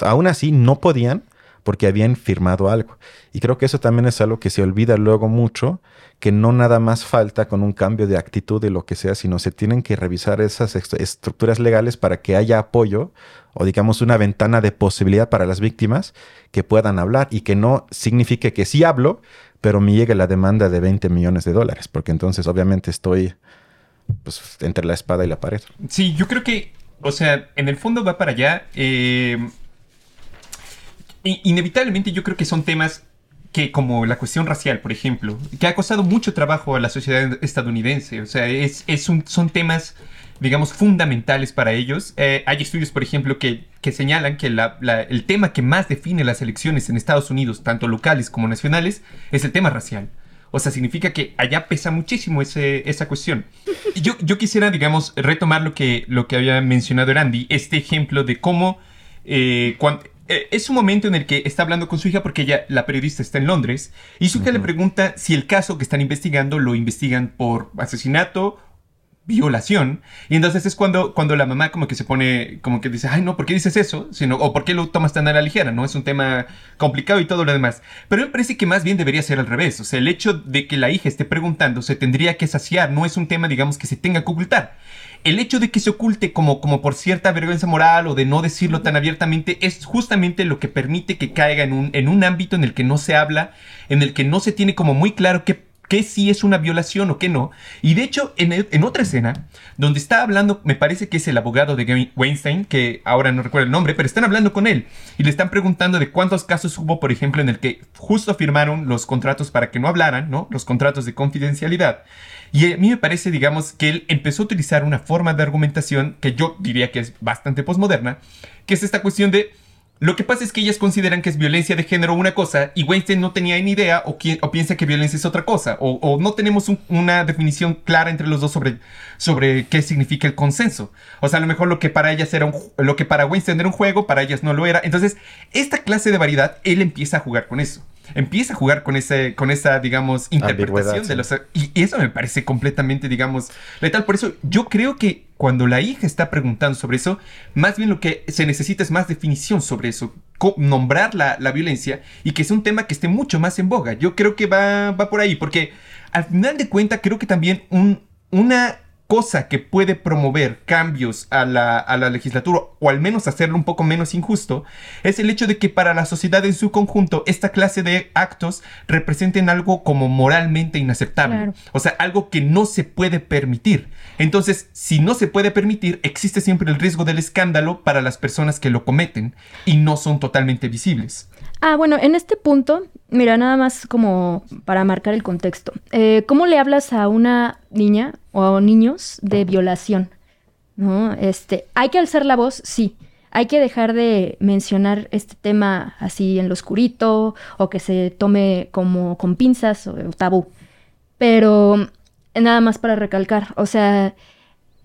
S3: aún así no podían porque habían firmado algo. Y creo que eso también es algo que se olvida luego mucho, que no nada más falta con un cambio de actitud de lo que sea, sino se tienen que revisar esas estructuras legales para que haya apoyo o digamos una ventana de posibilidad para las víctimas que puedan hablar y que no signifique que sí hablo, pero me llegue la demanda de 20 millones de dólares, porque entonces obviamente estoy pues, entre la espada y la pared.
S2: Sí, yo creo que, o sea, en el fondo va para allá. Eh, inevitablemente yo creo que son temas que como la cuestión racial, por ejemplo, que ha costado mucho trabajo a la sociedad estadounidense. O sea, es, es un, son temas, digamos, fundamentales para ellos. Eh, hay estudios, por ejemplo, que, que señalan que la, el tema que más define las elecciones en Estados Unidos, tanto locales como nacionales, es el tema racial. O sea, significa que allá pesa muchísimo ese, esa cuestión. Yo, yo quisiera, digamos, retomar lo que, lo que había mencionado Randy, este ejemplo de cómo eh, eh, es un momento en el que está hablando con su hija porque ella, la periodista, está en Londres y su hija le pregunta si el caso que están investigando lo investigan por asesinato violación. Y entonces es cuando, cuando la mamá como que se pone, como que dice, ay no, ¿por qué dices eso? Sino, o ¿por qué lo tomas tan a la ligera? ¿No? Es un tema complicado y todo lo demás. Pero me parece que más bien debería ser al revés. O sea, el hecho de que la hija esté preguntando se tendría que saciar, no es un tema, digamos, que se tenga que ocultar. El hecho de que se oculte como, como por cierta vergüenza moral o de no decirlo tan abiertamente es justamente lo que permite que caiga en un, en un ámbito en el que no se habla, en el que no se tiene como muy claro qué qué sí es una violación o qué no. Y de hecho, en, en, otra escena, donde está hablando, me parece que es el abogado de Weinstein, que ahora no recuerdo el nombre, pero están hablando con él y le están preguntando de cuántos casos hubo, por ejemplo, en el que justo firmaron los contratos para que no hablaran, ¿no? Los contratos de confidencialidad. Y a mí me parece, digamos, que él empezó a utilizar una forma de argumentación que yo diría que es bastante posmoderna, que es esta cuestión de lo que pasa es que ellas consideran que es violencia de género una cosa y Weinstein no tenía ni idea o, piensa que violencia es otra cosa o, no tenemos un, una definición clara entre los dos sobre, qué significa el consenso. O sea, a lo mejor lo que para ellas era lo que para Weinstein era un juego, para ellas no lo era. Entonces, esta clase de variedad, él empieza a jugar con eso empieza a jugar con, ese, con esa, digamos, interpretación de los... Y eso me parece completamente, digamos, letal. Por eso yo creo que cuando la hija está preguntando sobre eso, más bien lo que se necesita es más definición sobre eso, nombrar la, la violencia y que sea un tema que esté mucho más en boga. Yo creo que va, va por ahí, porque al final de cuentas creo que también un, una cosa que puede promover cambios a la, a la, legislatura o al menos hacerlo un poco menos injusto es el hecho de que para la sociedad en su conjunto esta clase de actos representen algo como moralmente inaceptable. Claro. O sea, algo que no se puede permitir. Entonces, si no se puede permitir, existe siempre el riesgo del escándalo para las personas que lo cometen y no son totalmente visibles.
S1: Ah, bueno, en este punto, mira, nada más como para marcar el contexto. Eh, ¿Cómo le hablas a una niña o a niños de violación? ¿No? Este, ¿Hay que alzar la voz? Sí. Hay que dejar de mencionar este tema así en lo oscurito o que se tome como con pinzas o tabú. Pero nada más para recalcar, o sea,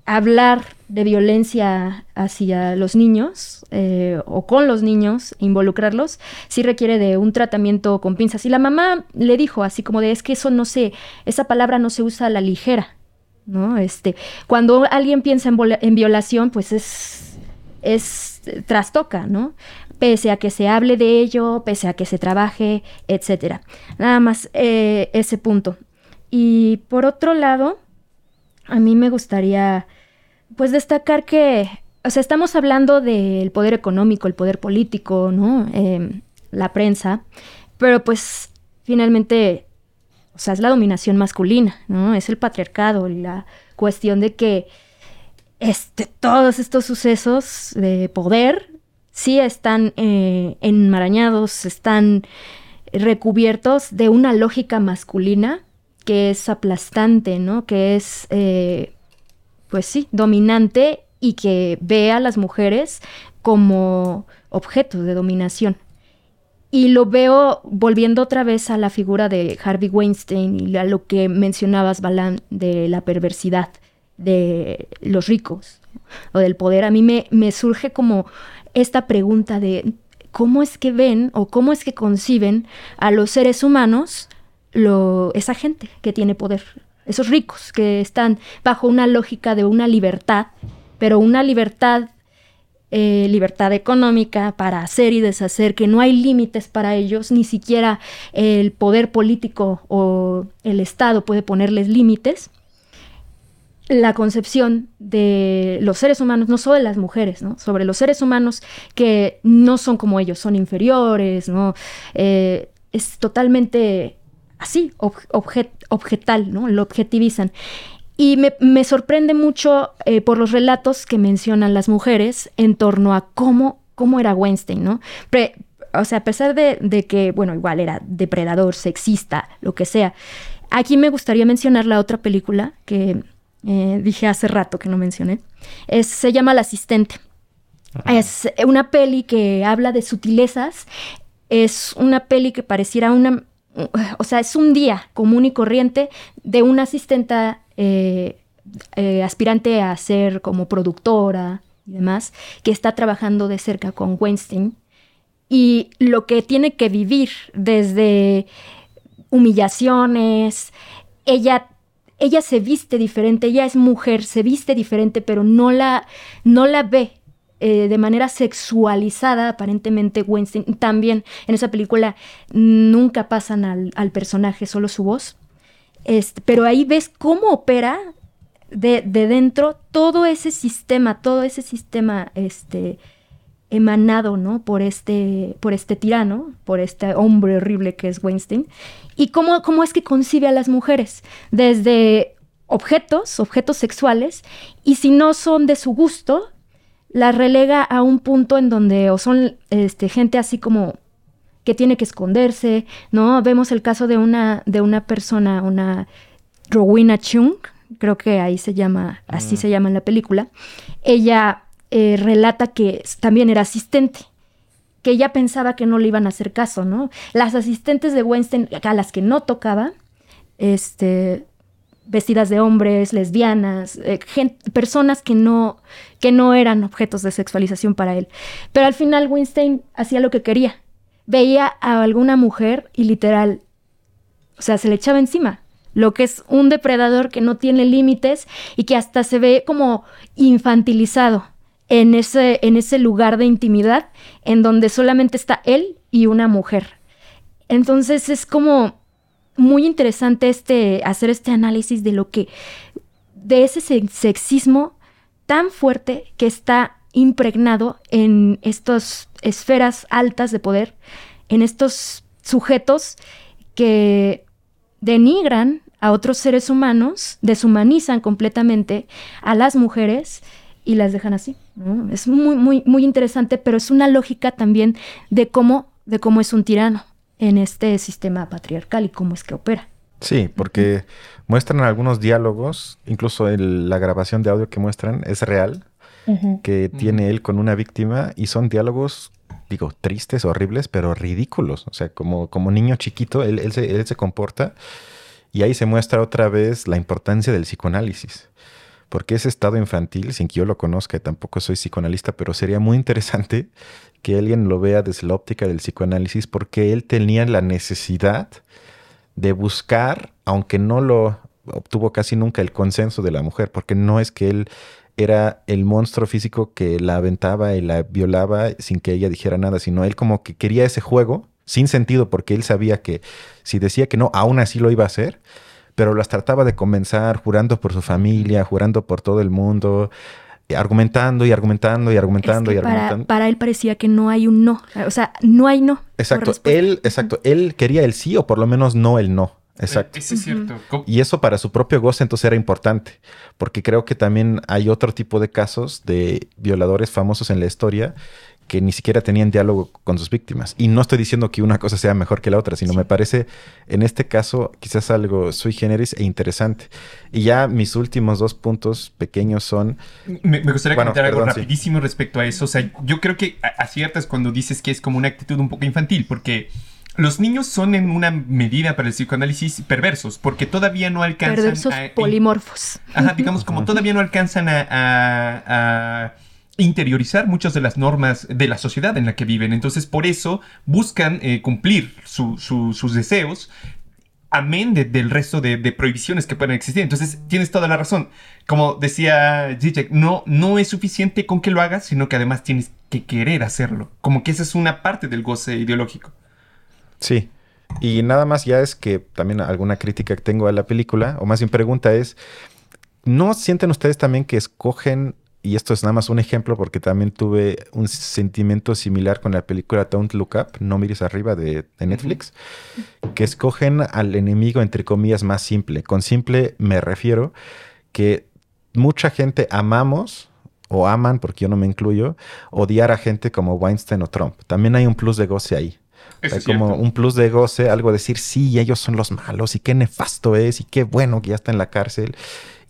S1: hablar de violencia hacia los niños eh, o con los niños, involucrarlos, sí requiere de un tratamiento con pinzas. Y la mamá le dijo así como de es que eso no se, esa palabra no se usa a la ligera, ¿no? Este, cuando alguien piensa en, violación, pues es, es trastoca, ¿no? Pese a que se hable de ello, pese a que se trabaje, etcétera. Nada más eh, ese punto. Y por otro lado, a mí me gustaría pues destacar que, o sea, estamos hablando del poder económico, el poder político, ¿no? Eh, la prensa, pero pues finalmente, o sea, es la dominación masculina, ¿no? Es el patriarcado, la cuestión de que este, todos estos sucesos de poder sí están eh, enmarañados, están recubiertos de una lógica masculina que es aplastante, ¿no? Que es eh, pues sí, dominante y que ve a las mujeres como objetos de dominación. Y lo veo volviendo otra vez a la figura de Harvey Weinstein y a lo que mencionabas, Balan, de la perversidad de los ricos o del poder. A mí me, me surge como esta pregunta de cómo es que ven o cómo es que conciben a los seres humanos esa gente que tiene poder esos ricos que están bajo una lógica de una libertad, pero una libertad, eh, libertad económica para hacer y deshacer, que no hay límites para ellos, ni siquiera el poder político o el Estado puede ponerles límites. La concepción de los seres humanos, no solo de las mujeres, ¿no? sobre los seres humanos que no son como ellos, son inferiores, ¿no? Eh, es totalmente así, objetal, ¿no? Lo objetivizan. Y me, sorprende mucho eh, por los relatos que mencionan las mujeres en torno a cómo, cómo era Weinstein, ¿no? o sea, a pesar de, de que, bueno, igual era depredador, sexista, lo que sea, aquí me gustaría mencionar la otra película que eh, dije hace rato que no mencioné. Es, se llama El Asistente. Es una peli que habla de sutilezas. Es una peli que pareciera una... O sea, es un día común y corriente de una asistenta eh, eh, aspirante a ser como productora y demás, que está trabajando de cerca con Weinstein. Y lo que tiene que vivir desde humillaciones, ella ella se viste diferente, ella es mujer, se viste diferente, pero no la, no la ve eh, de manera sexualizada, aparentemente Weinstein. También en esa película nunca pasan al, personaje, solo su voz. Este, pero ahí ves cómo opera de, dentro todo ese sistema, todo ese sistema este, emanado ¿no? por, este, por este tirano, por este hombre horrible que es Weinstein, y cómo, cómo es que concibe a las mujeres, desde objetos, objetos sexuales, y si no son de su gusto, las relega a un punto en donde o son este, gente así como que tiene que esconderse, ¿no? Vemos el caso de una, de una persona, una Rowena Chung, creo que ahí se llama, así mm. se llama en la película. Ella eh, relata que también era asistente, que ella pensaba que no le iban a hacer caso, ¿no? Las asistentes de Weinstein, a las que no tocaba, este, vestidas de hombres, lesbianas, eh, personas que no, que no eran objetos de sexualización para él. Pero al final Weinstein hacía lo que quería. Veía a alguna mujer y literal, o sea, se le echaba encima. Lo que es un depredador que no tiene límites y que hasta se ve como infantilizado en ese, en ese lugar de intimidad en donde solamente está él y una mujer. Entonces es como muy interesante este, hacer este análisis de lo que, de ese sexismo tan fuerte que está impregnado en estas esferas altas de poder, en estos sujetos que denigran a otros seres humanos, deshumanizan completamente a las mujeres y las dejan así. Es muy, muy, muy interesante, pero es una lógica también de cómo, de cómo es un tirano en este sistema patriarcal y cómo es que opera.
S3: Sí, porque muestran algunos diálogos, incluso la grabación de audio que muestran es real, que tiene él con una víctima y son diálogos, digo, tristes, horribles, pero ridículos. O sea, como, como niño chiquito, él, él, se, él se comporta y ahí se muestra otra vez la importancia del psicoanálisis porque ese estado infantil, sin que yo lo conozca, tampoco soy psicoanalista, pero sería muy interesante que alguien lo vea desde la óptica del psicoanálisis, porque él tenía la necesidad de buscar, aunque no lo obtuvo casi nunca el consenso de la mujer, porque no es que él era el monstruo físico que la aventaba y la violaba sin que ella dijera nada, sino él como que quería ese juego sin sentido, porque él sabía que si decía que no, aún así lo iba a hacer pero las trataba de comenzar jurando por su familia, jurando por todo el mundo, argumentando y argumentando y argumentando y argumentando.
S1: Para, él parecía que no hay un no, o sea, no hay no.
S3: Exacto, él, exacto, él quería el sí o por lo menos no el no. Exacto.
S2: Eso es cierto.
S3: Y eso para su propio goce entonces era importante, porque creo que también hay otro tipo de casos de violadores famosos en la historia que ni siquiera tenían diálogo con sus víctimas. Y no estoy diciendo que una cosa sea mejor que la otra, sino me parece en este caso quizás algo sui generis e interesante. Y ya mis últimos dos puntos pequeños son...
S2: Me, gustaría comentar algo rapidísimo respecto a eso. O sea, yo creo que aciertas cuando dices que es como una actitud un poco infantil, porque... Los niños son en una medida para el psicoanálisis perversos, porque todavía no alcanzan
S1: perversos polimorfos.
S2: Ajá, digamos, como todavía no alcanzan a interiorizar muchas de las normas de la sociedad en la que viven. Entonces, por eso buscan eh, cumplir sus deseos, amén del resto de, prohibiciones que pueden existir. Entonces, tienes toda la razón. Como decía Zizek, no, no es suficiente con que lo hagas, sino que además tienes que querer hacerlo. Como que esa es una parte del goce ideológico.
S3: Sí. Y nada más ya es que también alguna crítica que tengo a la película, o más bien pregunta es, ¿no sienten ustedes también que escogen y esto es nada más un ejemplo porque también tuve un sentimiento similar con la película Don't Look Up, No mires arriba de, Netflix, que escogen al enemigo entre comillas más simple. Con simple me refiero que mucha gente amamos o aman, porque yo no me incluyo, odiar a gente como Weinstein o Trump. También hay un plus de goce ahí. hay como un plus de goce, algo decir, sí, ellos son los malos y qué nefasto es y qué bueno que ya está en la cárcel.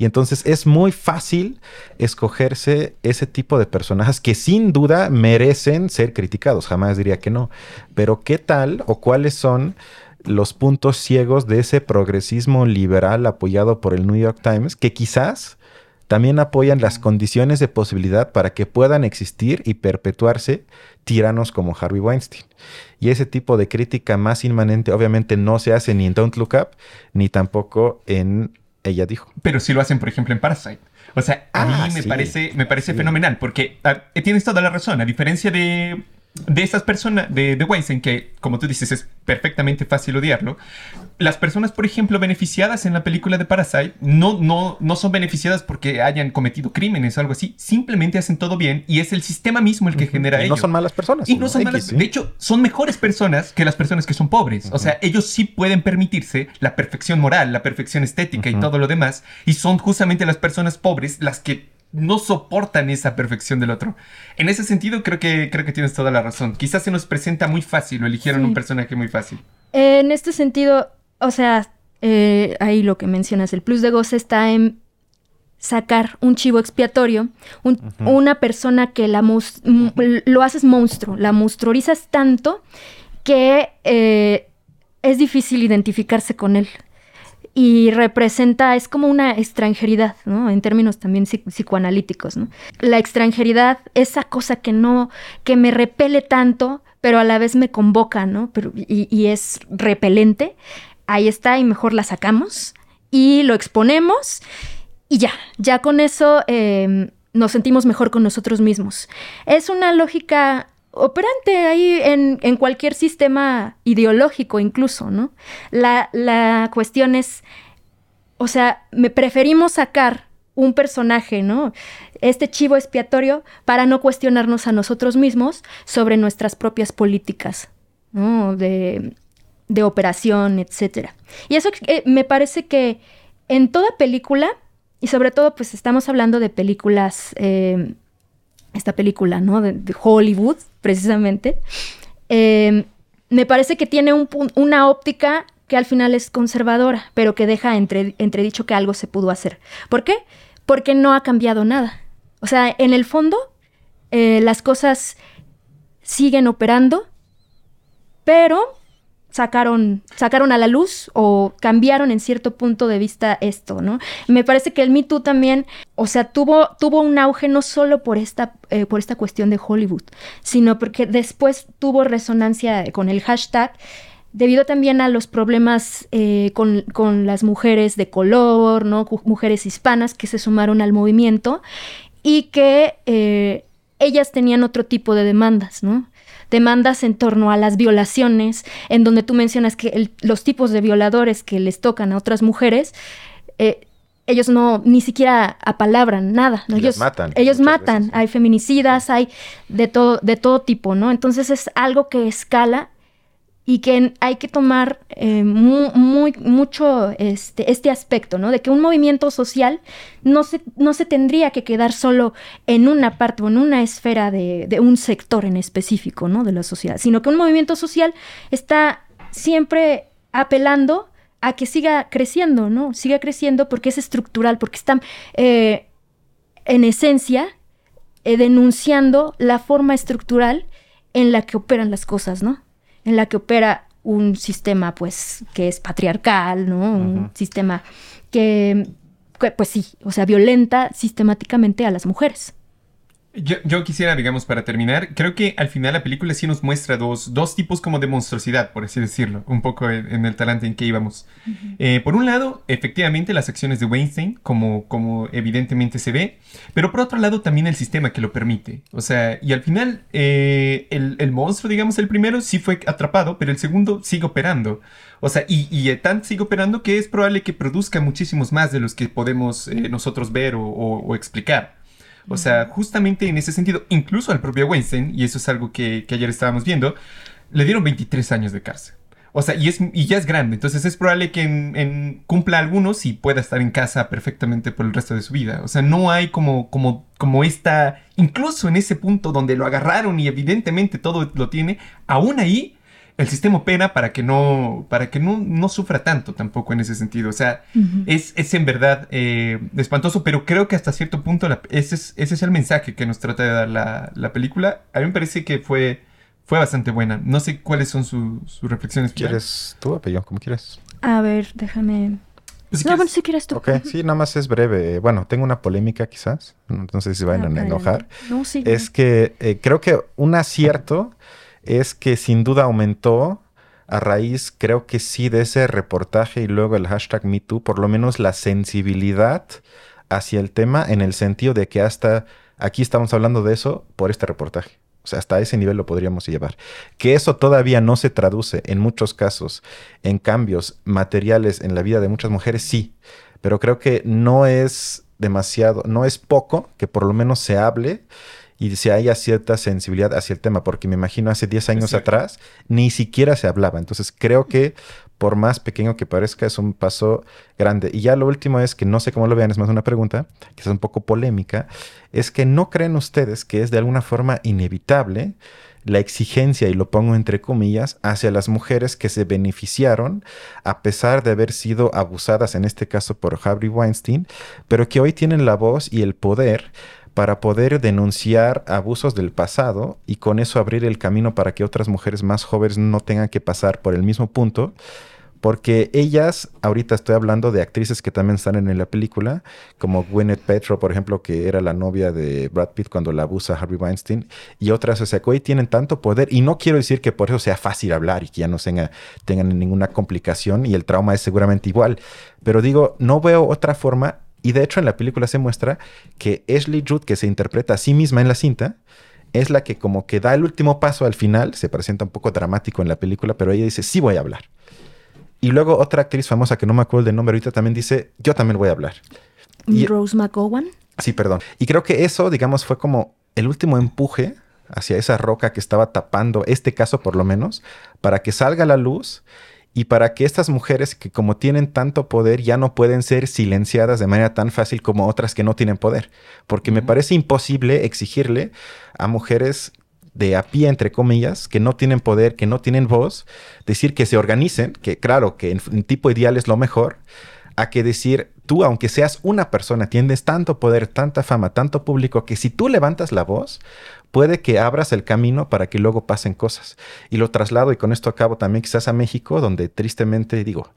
S3: Y entonces es muy fácil escogerse ese tipo de personajes que sin duda merecen ser criticados, jamás diría que no. Pero ¿qué tal o cuáles son los puntos ciegos de ese progresismo liberal apoyado por el New York Times que quizás también apoyan las condiciones de posibilidad para que puedan existir y perpetuarse tiranos como Harvey Weinstein. Y ese tipo de crítica más inmanente obviamente no se hace ni en Don't Look Up ni tampoco en ella dijo.
S2: Pero sí lo hacen, por ejemplo, en Parasite. O sea, a mí ah, me parece, me parece fenomenal, porque ah, tienes toda la razón. A diferencia de de estas personas, de, de Weinstein, que como tú dices es perfectamente fácil odiarlo, las personas, por ejemplo, beneficiadas en la película de Parasite no, no, no son beneficiadas porque hayan cometido crímenes o algo así, simplemente hacen todo bien y es el sistema mismo el que genera
S3: y No son malas personas.
S2: Y no son malas, de hecho, son mejores personas que las personas que son pobres. O sea, ellos sí pueden permitirse la perfección moral, la perfección estética y todo lo demás, y son justamente las personas pobres las que no soportan esa perfección del otro. En ese sentido, creo que, creo que tienes toda la razón. Quizás se nos presenta muy fácil o eligieron un personaje muy fácil.
S1: En este sentido, o sea, eh, ahí lo que mencionas, el plus de goce está en sacar un chivo expiatorio, una persona que la lo haces monstruo, la monstruorizas tanto que eh, es difícil identificarse con él y representa, es como una extranjeridad, ¿no? En términos también psicoanalíticos, ¿no? La extranjeridad, esa cosa que no, que me repele tanto, pero a la vez me convoca, ¿no? Pero, y, es repelente, ahí está y mejor la sacamos y lo exponemos y ya, ya con eso em, nos sentimos mejor con nosotros mismos. Es una lógica operante ahí en, cualquier sistema ideológico incluso, ¿no? La, la, cuestión es, o sea, me preferimos sacar un personaje, ¿no? Este chivo expiatorio para no cuestionarnos a nosotros mismos sobre nuestras propias políticas, ¿no? De, de operación, etc. Y eso eh, me parece que en toda película, y sobre todo pues estamos hablando de películas eh, esta película, ¿no? De, Hollywood, precisamente, em, me parece que tiene una óptica que al final es conservadora, pero que deja entre, entredicho que algo se pudo hacer. ¿Por qué? Porque no ha cambiado nada. O sea, en el fondo, eh, las cosas siguen operando, pero sacaron, sacaron a la luz o cambiaron en cierto punto de vista esto, ¿no? Me parece que el Me Too también, o sea, tuvo, tuvo un auge no solo por esta, eh, por esta cuestión de Hollywood, sino porque después tuvo resonancia con el hashtag debido también a los problemas eh, con, las mujeres de color, ¿no? Mujeres hispanas que se sumaron al movimiento y que eh, ellas tenían otro tipo de demandas, ¿no? Demandas en torno a las violaciones, en donde tú mencionas que los tipos de violadores que les tocan a otras mujeres, eh, ellos no ni siquiera apalabran nada, ¿no? Ellos matan. Ellos matan, hay feminicidas, hay de todo, de todo tipo, ¿no? Entonces es algo que escala y que hay que tomar eh, muy, mucho este, este aspecto, ¿no? De que un movimiento social no se, no se tendría que quedar solo en una parte o en una esfera de, un sector en específico, ¿no? De la sociedad, sino que un movimiento social está siempre apelando a que siga creciendo, ¿no? Siga creciendo porque es estructural, porque está eh, en esencia eh, denunciando la forma estructural en la que operan las cosas, ¿no? En la que opera un sistema pues que es patriarcal, ¿no? Un sistema que, pues sí, o sea, violenta sistemáticamente a las mujeres.
S2: Yo, quisiera, digamos, para terminar, creo que al final la película sí nos muestra dos, dos tipos como de monstruosidad, por así decirlo, un poco en, el talante en que íbamos. Eh, por un lado, efectivamente, las acciones de Weinstein, como, como evidentemente se ve, pero por otro lado también el sistema que lo permite. O sea, y al final eh, el, monstruo, digamos, el primero sí fue atrapado, pero el segundo sigue operando. O sea, y, y tan sigue operando que es probable que produzca muchísimos más de los que podemos eh, nosotros ver o explicar. O sea, justamente en ese sentido, incluso al propio Weinstein, y eso es algo que, ayer estábamos viendo, le dieron 23 años de cárcel. O sea, y, es, y ya es grande, entonces es probable que en, cumpla algunos y pueda estar en casa perfectamente por el resto de su vida. O sea, no hay como, como, como esta, incluso en ese punto donde lo agarraron y evidentemente todo lo tiene, aún ahí el sistema opera para que no, para que no, no sufra tanto tampoco en ese sentido. O sea, es, es, en verdad eh, espantoso, pero creo que hasta cierto punto ese, es, ese es el mensaje que nos trata de dar la, la película. A mí me parece que fue fue bastante buena. No sé cuáles son sus reflexiones.
S3: ¿Quieres tú, Apello? Como quieras.
S1: A ver, déjame... Pues no, bueno, si quieres tú.
S3: Ok, sí, nada más es breve. Bueno, tengo una polémica quizás, no sé si se van a enojar. No, sí. Es que eh, creo que un acierto es que sin duda aumentó a raíz, creo que sí, de ese reportaje y luego el hashtag MeToo, por lo menos la sensibilidad hacia el tema en el sentido de que hasta aquí estamos hablando de eso por este reportaje. O sea, hasta ese nivel lo podríamos llevar. Que eso todavía no se traduce en muchos casos en cambios materiales en la vida de muchas mujeres, sí. Pero creo que no es demasiado, no es poco que por lo menos se hable y se haya cierta sensibilidad hacia el tema, porque me imagino hace 10 años atrás ni siquiera se hablaba. Entonces creo que por más pequeño que parezca, es un paso grande. Y ya lo último es que no sé cómo lo vean, es más una pregunta, que es un poco polémica, es que no creen ustedes que es de alguna forma inevitable la exigencia, y lo pongo entre comillas, hacia las mujeres que se beneficiaron a pesar de haber sido abusadas, en este caso por Harvey Weinstein, pero que hoy tienen la voz y el poder para poder denunciar abusos del pasado y con eso abrir el camino para que otras mujeres más jóvenes no tengan que pasar por el mismo punto. Porque ellas, ahorita estoy hablando de actrices que también están en la película, como Gwyneth Petro, por ejemplo, que era la novia de Brad Pitt cuando la abusa Harvey Weinstein, y otras, o sea, que hoy tienen tanto poder, y no quiero decir que por eso sea fácil hablar y que ya no tenga, tengan ninguna complicación, y el trauma es seguramente igual, pero digo, no veo otra forma y de hecho en la película se muestra que Ashley Judd, que se interpreta a sí misma en la cinta, es la que como que da el último paso al final, se presenta un poco dramático en la película, pero ella dice, sí voy a hablar. Y luego otra actriz famosa que no me acuerdo del nombre ahorita también dice, yo también voy a hablar.
S1: Y, Rose McGowan.
S3: Sí, perdón. Y creo que eso, digamos, fue como el último empuje hacia esa roca que estaba tapando este caso por lo menos, para que salga a la luz y para que estas mujeres que como tienen tanto poder ya no pueden ser silenciadas de manera tan fácil como otras que no tienen poder. Porque me parece imposible exigirle a mujeres de a pie, entre comillas, que no tienen poder, que no tienen voz, decir que se organicen, que claro, que en, tipo ideal es lo mejor, a que decir, tú, aunque seas una persona, tienes tanto poder, tanta fama, tanto público, que si tú levantas la voz, puede que abras el camino para que luego pasen cosas. Y lo traslado, y con esto acabo también quizás a México, donde tristemente digo,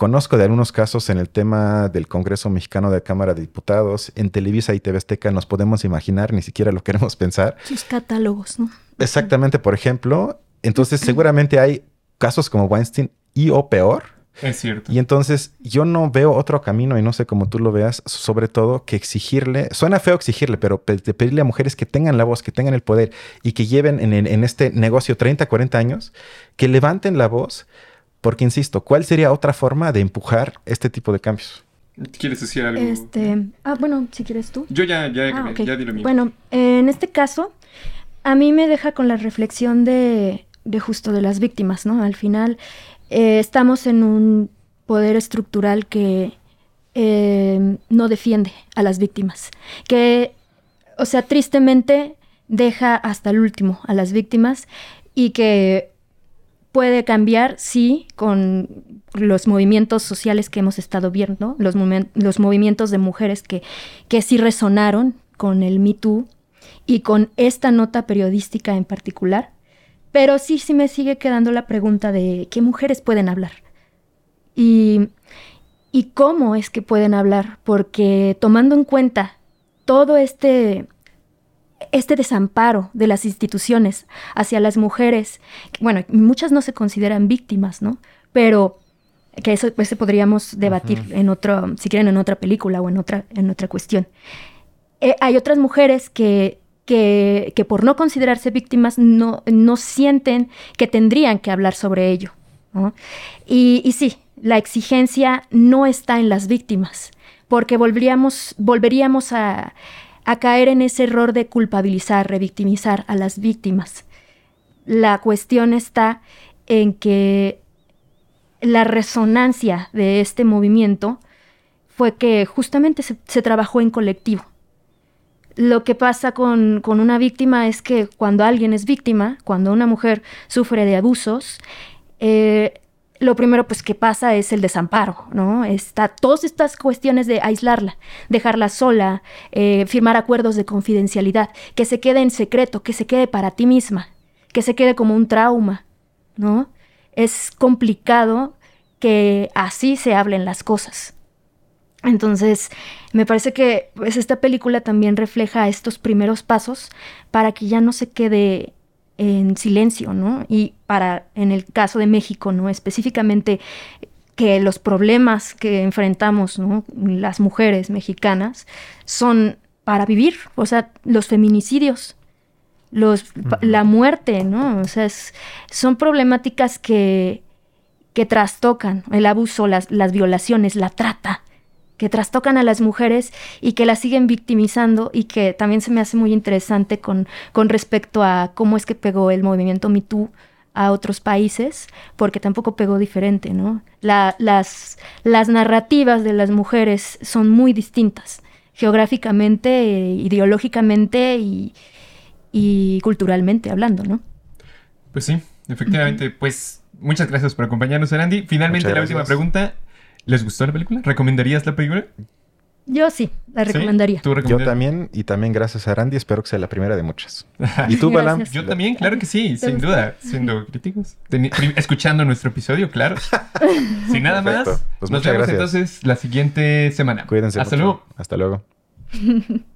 S3: Conozco de algunos casos en el tema del Congreso Mexicano de Cámara de Diputados, en Televisa y TV Azteca nos podemos imaginar, ni siquiera lo queremos pensar.
S1: Sus catálogos, ¿no?
S3: Exactamente, por ejemplo. Entonces, seguramente hay casos como Weinstein y o peor,
S2: es cierto.
S3: Y entonces yo no veo otro camino, y no sé cómo tú lo veas, sobre todo que exigirle, suena feo exigirle, pero pedirle a mujeres que tengan la voz, que tengan el poder y que lleven en, este negocio 30, 40 años, que levanten la voz, porque insisto, ¿cuál sería otra forma de empujar este tipo de cambios?
S2: ¿Quieres decir algo?
S1: Este, ah, bueno, si quieres tú.
S2: Yo ya, ya, ah, ya di lo mío.
S1: Bueno, en este caso, a mí me deja con la reflexión de, de justo de las víctimas, ¿no? Al final, eh, estamos en un poder estructural que eh, no defiende a las víctimas, que, o sea, tristemente deja hasta el último a las víctimas y que puede cambiar, sí, con los movimientos sociales que hemos estado viendo, los, movimientos de mujeres que, que sí resonaron con el Me Too y con esta nota periodística en particular, pero sí, sí me sigue quedando la pregunta de qué mujeres pueden hablar. Y, y cómo es que pueden hablar, porque tomando en cuenta todo este, este desamparo de las instituciones hacia las mujeres, bueno, muchas no se consideran víctimas, ¿no? Pero que eso pues, podríamos debatir en otro, si quieren, en otra película o en otra, en otra cuestión. Eh, hay otras mujeres que que, por no considerarse víctimas no, no sienten que tendrían que hablar sobre ello. Y, sí, la exigencia no está en las víctimas, porque volveríamos, volveríamos a, a caer en ese error de culpabilizar, revictimizar a las víctimas. La cuestión está en que la resonancia de este movimiento fue que justamente se, trabajó en colectivo. Lo que pasa con, una víctima es que cuando alguien es víctima, cuando una mujer sufre de abusos, eh, lo primero pues que pasa es el desamparo, ¿no? Está todas estas cuestiones de aislarla, dejarla sola, eh, firmar acuerdos de confidencialidad, que se quede en secreto, que se quede para ti misma, que se quede como un trauma, ¿no? Es complicado que así se hablen las cosas. Entonces, me parece que pues, esta película también refleja estos primeros pasos para que ya no se quede en silencio, ¿no? Y para, en el caso de México, ¿no? Específicamente que los problemas que enfrentamos, ¿no? Las mujeres mexicanas son para vivir, o sea, los feminicidios, los, la muerte, ¿no? O sea, son problemáticas que, que trastocan el abuso, las, las violaciones, la trata, que trastocan a las mujeres y que las siguen victimizando y que también se me hace muy interesante con, con respecto a cómo es que pegó el movimiento MeToo a otros países, porque tampoco pegó diferente, ¿no? las, las narrativas de las mujeres son muy distintas, geográficamente, ideológicamente y, y culturalmente hablando, ¿no?
S2: Pues sí, efectivamente, pues muchas gracias por acompañarnos, Andy. Finalmente, la última pregunta. ¿Les gustó la película? ¿Recomendarías la película?
S1: Yo sí, la recomendaría.
S3: Yo también, y también gracias a Randy, espero que sea la primera de muchas. ¿Y tú, Balam?
S2: Yo también, claro que sí, sin duda, siendo críticos. escuchando nuestro episodio, claro. sin nada más, pues nos vemos entonces la siguiente semana.
S3: Cuídense.
S2: Hasta luego.
S3: Hasta luego.